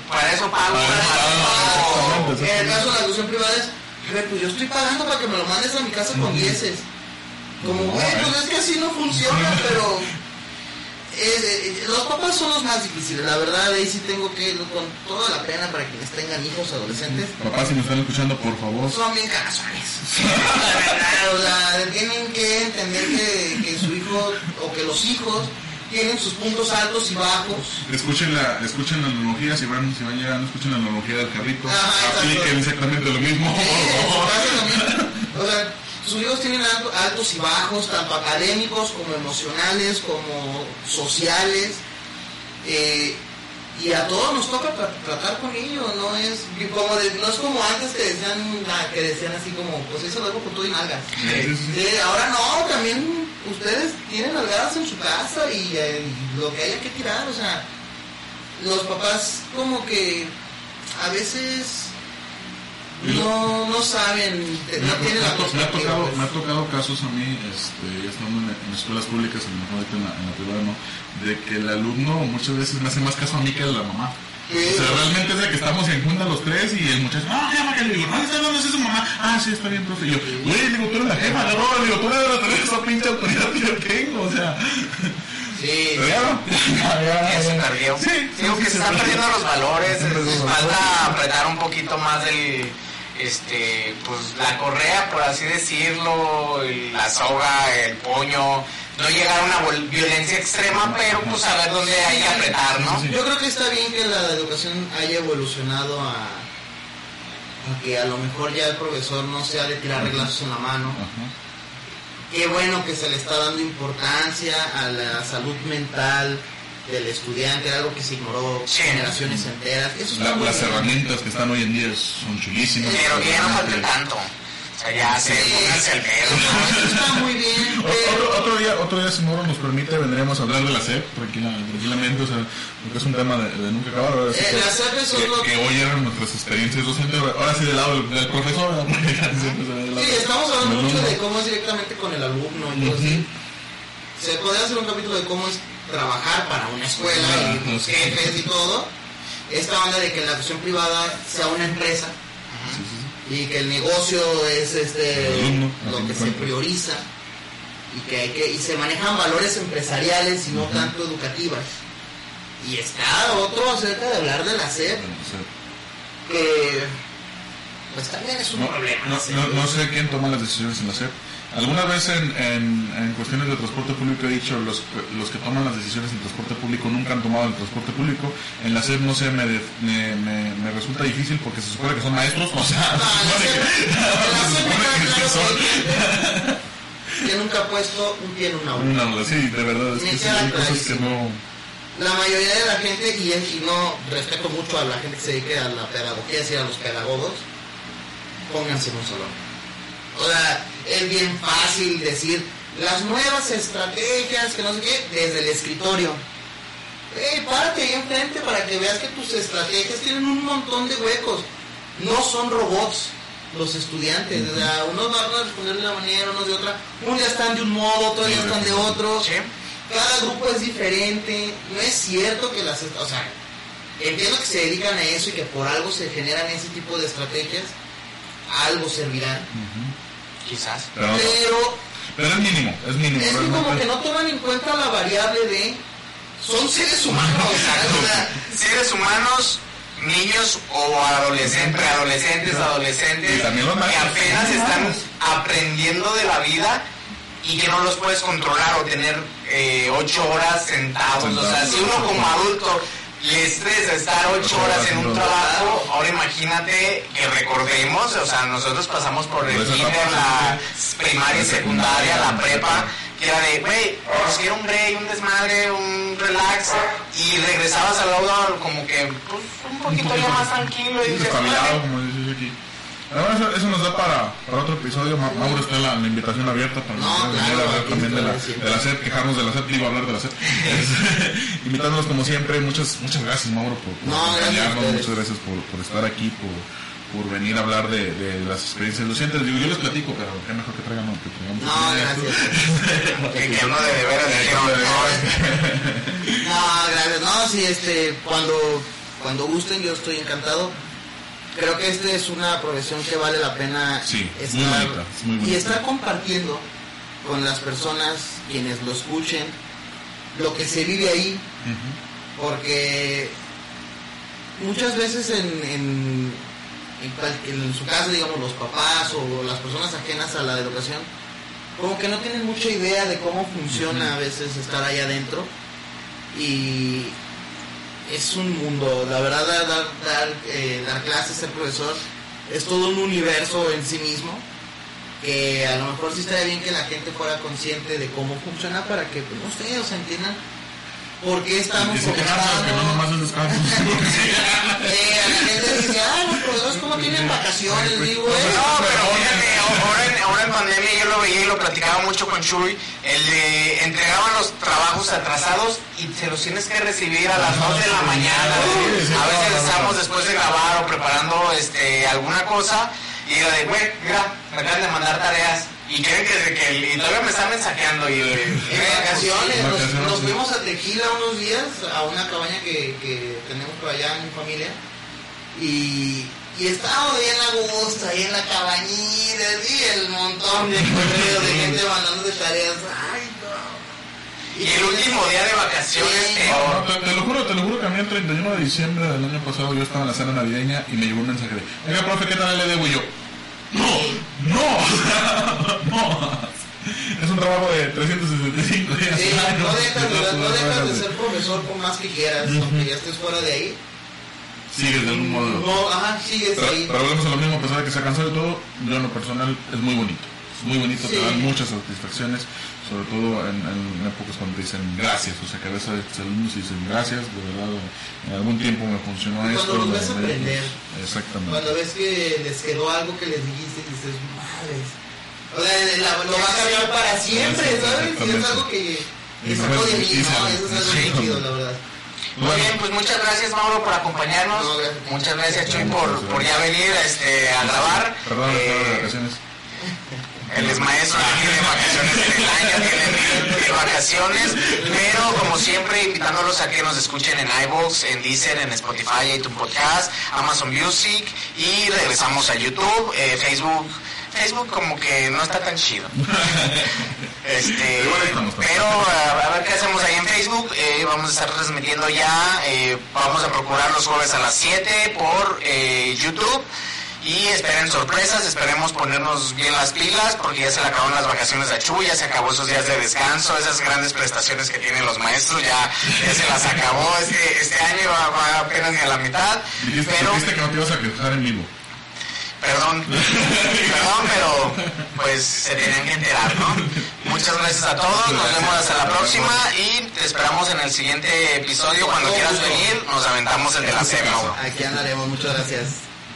para eso pago. Para eso En el caso de la educación privada es, pues yo estoy pagando para que me lo mandes a mi casa con dieces. Como, No, güey, eh. pues es que así no funciona, pero eh, eh, los papás son los más difíciles. La verdad, ahí sí tengo que, con toda la pena para quienes tengan hijos adolescentes, Papá, si me están escuchando, por favor. son bien cagazones. La verdad, o sea, tienen que entender que, que su hijo o que los hijos tienen sus puntos altos y bajos. Escuchen la, escuchen la analogía, si van, si van llegando, escuchen la analogía del carrito. Ajá. Apliquen exactamente lo mismo. Sí. O sea, sus hijos tienen alto- altos y bajos, tanto académicos como emocionales, como sociales. eh, y a todos nos toca tra- tratar con ellos, no es como de- no es como antes que decían ah, que decían así como, pues eso lo hago con todo y nalgas. Sí, ahora no, también ustedes tienen nalgadas en su casa y, eh, y lo que haya que tirar, o sea, los papás como que a veces no, no saben, te- no Me- tienen la me ha tocado, me ha tocado casos a mí, este, ya estando en, en escuelas públicas, a lo mejor ahorita en la, en la privada no, de que el alumno muchas veces me hace más caso a mí que a la mamá. O sea, realmente es de que estamos en junta los tres y el muchacho, ah, ya, que le digo, no, está hablando así su mamá, ah, sí, está bien, profe. Y yo, güey, digo, tú eres la jefa, no, digo, tú eres tener esa pinche autoridad que yo tengo, o sea. Sí, perdió. Sí, Digo que se están perdiendo los valores, les falta apretar un poquito más el, este, pues la correa, por así decirlo, la soga, el puño, no llegar a una violencia extrema, pero pues saber dónde hay que apretar, ¿no? Yo creo que está bien que la educación haya evolucionado a, a que a lo mejor ya el profesor no sea de tirar reglazos en la mano. Qué bueno que se le está dando importancia a la salud mental del estudiante, era algo que se ignoró Sí. generaciones enteras. Eso está La- las bien. herramientas que están hoy en día son chulísimas. Pero que ya no falte tanto. O sea, ya se Sí. pónganse el pedo. Eso está muy bien, Otro, día, otro día, si Mauro nos permite, vendremos a hablar de la SEP tranquila, tranquilamente, o sea, porque es un tema de, de nunca acabar. Ahora sí Eh, que, la SEP es que, hoy eran nuestras experiencias docentes, ahora sí del lado del, del profesor. Sí, estamos hablando mucho de cómo es directamente con el alumno y todo Ujú. así. Se podría hacer un capítulo de cómo es trabajar para una escuela y los jefes y todo. Esta onda de que la educación privada sea una empresa y que el negocio es este lo que se prioriza y que hay que y se manejan valores empresariales y no tanto educativas. Y está otro acerca de hablar de la SEP, sea, que pues también es un No, problema. no, no- no sé quién toma las decisiones en la SEP. Alguna vez en, en- en cuestiones de transporte público he dicho, los, los que toman las decisiones en transporte público nunca han tomado el transporte público. En la SEP no sé, me, def- me, me- me resulta difícil porque se supone que son maestros, o sea, No, se supone que- nunca ha puesto un pie en una aula. Una aula, sí, de verdad, es que sí, hay cosas que no... La mayoría de la gente, y, y no respeto mucho a la gente que se dedique a la pedagogía, es decir, a los pedagogos, pónganse en un salón. O sea, es bien fácil decir las nuevas estrategias, que no sé qué, desde el escritorio. Ey, párate ahí enfrente para que veas que tus estrategias tienen un montón de huecos. No son robots los estudiantes. O sea, unos van a responder de una manera, unos de otra. Unos ya están de un modo, otros ya están de otro. Cada grupo es diferente. No es cierto que las... O sea, entiendo que se dedican a eso y que por algo se generan ese tipo de estrategias. Algo servirán. Quizás. Pero, Pero pero es mínimo, es mínimo. es que como que no toman en cuenta la variable de... Son seres humanos. ¿sabes? O sea, Seres humanos, niños o adolescentes, preadolescentes, adolescentes, que apenas están aprendiendo de la vida y que no los puedes controlar o tener eh, ocho horas sentados. O sea, si uno como adulto le estresa estar ocho horas en un trabajo, ahora imagínate que recordemos, o sea, nosotros pasamos por el kinder, la primaria y secundaria, la prepa, que era de, güey, pues quiero un break, un desmadre, un relax, y regresabas al lado como que, pues, un poquito ya más tranquilo y dices, Eso, eso nos da para, para otro episodio. Ma- Mauro está la, la invitación abierta para No, venir claro, a hablar también de la, de la SEP, quejarnos de la SEP, digo hablar de la. Es- Invitándonos como siempre. Muchas muchas gracias, Mauro, por, por No, acompañarnos. Muchas gracias por, por estar aquí, por, por venir a hablar de, de las experiencias docentes. Digo, yo les platico, pero qué mejor que traigan que traigamos No, gracias. Que, que uno de, veras no, No, gracias. No, sí, este, cuando, cuando gusten, yo estoy encantado. Creo que esta es una profesión que vale la pena Sí, estar, muy bonita, y estar compartiendo con las personas, quienes lo escuchen, lo que se vive ahí, porque muchas veces en, en, en, cual- en su caso, digamos, los papás o las personas ajenas a la educación, como que no tienen mucha idea de cómo funciona a veces estar ahí adentro y es un mundo, la verdad dar, dar, eh, dar clases, ser profesor, es todo un universo en sí mismo que a lo mejor sí estaría bien que la gente fuera consciente de cómo funciona para que, pues, entiendan por qué estamos Y se quejan que no nomás es descanso. eh, la gente dice, ah, los profesores cómo tienen vacaciones, digo, eh. No, pero fíjate, ahora en, ahora en pandemia yo lo veía y lo platicaba mucho con Chuy, el de entregaban los trabajos atrasados y se los tienes que recibir a las 2 de la mañana. A veces estamos después de grabar o preparando este alguna cosa y era de, güey, mira, me acaban de mandar tareas y quieren que, que y todavía me están mensajeando y En eh, vacaciones, nos, Vacaciones, nos sí. fuimos a Tequila unos días a una cabaña que, que tenemos por allá en mi familia y, y estábamos bien a gusto ahí en la cabañita y el montón de correos de gente mandando tareas. Ay, no. y el último día de vacaciones Sí. No, te, te lo juro, te lo juro que a mí el 31 de diciembre del año pasado yo estaba en la cena navideña y me llegó un mensaje de, oiga, profe, ¿qué tal le debo? Yo, no, no, no. Es un trabajo de 365 días. Sí, no dejas, de, no dejas de ser profesor por más que quieras, aunque ya estés fuera de ahí. Sigues de algún modo. No, ajá, sigues ahí. pero volvemos a lo mismo, a pesar de que se ha cansado y todo, yo en lo personal es muy bonito. Es muy bonito, te dan muchas satisfacciones, sobre todo en, en épocas cuando te dicen gracias, o sea, que a veces alumnos y dicen gracias, de verdad, en algún tiempo me funcionó Cuando esto. los me- ves aprender. Exactamente. Cuando ves que les quedó algo que les dijiste y dices, madres. O sea, la- lo va a cambiar para siempre, ¿sabes? Y es algo que, sacó no de es mí. Eso es algo Sí. chido, la verdad. Muy bien, pues muchas gracias Mauro por acompañarnos. No, gracias. Muchas gracias Chuy por, por ya venir este, a grabar. Perdón, Eh, vacaciones. Él es maestro, tiene vacaciones en el año, tiene mil vacaciones, pero como siempre invitándolos a que nos escuchen en iVoox, en Deezer, en Spotify, iTunes Podcast, Amazon Music y regresamos a YouTube, eh, Facebook. Facebook como que no está tan chido. Este, pero a, a ver qué hacemos ahí en Facebook. eh, vamos a estar transmitiendo ya. eh, vamos a procurar los jueves a las 7 por eh, YouTube. Y esperen sorpresas, esperemos ponernos bien las pilas porque ya se le acabaron las vacaciones a Chu, ya se acabó esos días de descanso, esas grandes prestaciones que tienen los maestros, ya, ya se las acabó este, este año, va, va apenas ni a la mitad. Dijiste, Pero, dijiste que no te ibas a quejar en vivo. perdón, perdón, pero pues se tenían que enterar, ¿no? Muchas gracias a todos, nos vemos hasta la próxima y te esperamos en el siguiente episodio. Cuando quieras venir, nos aventamos el de la SEMO. Aquí andaremos, muchas gracias.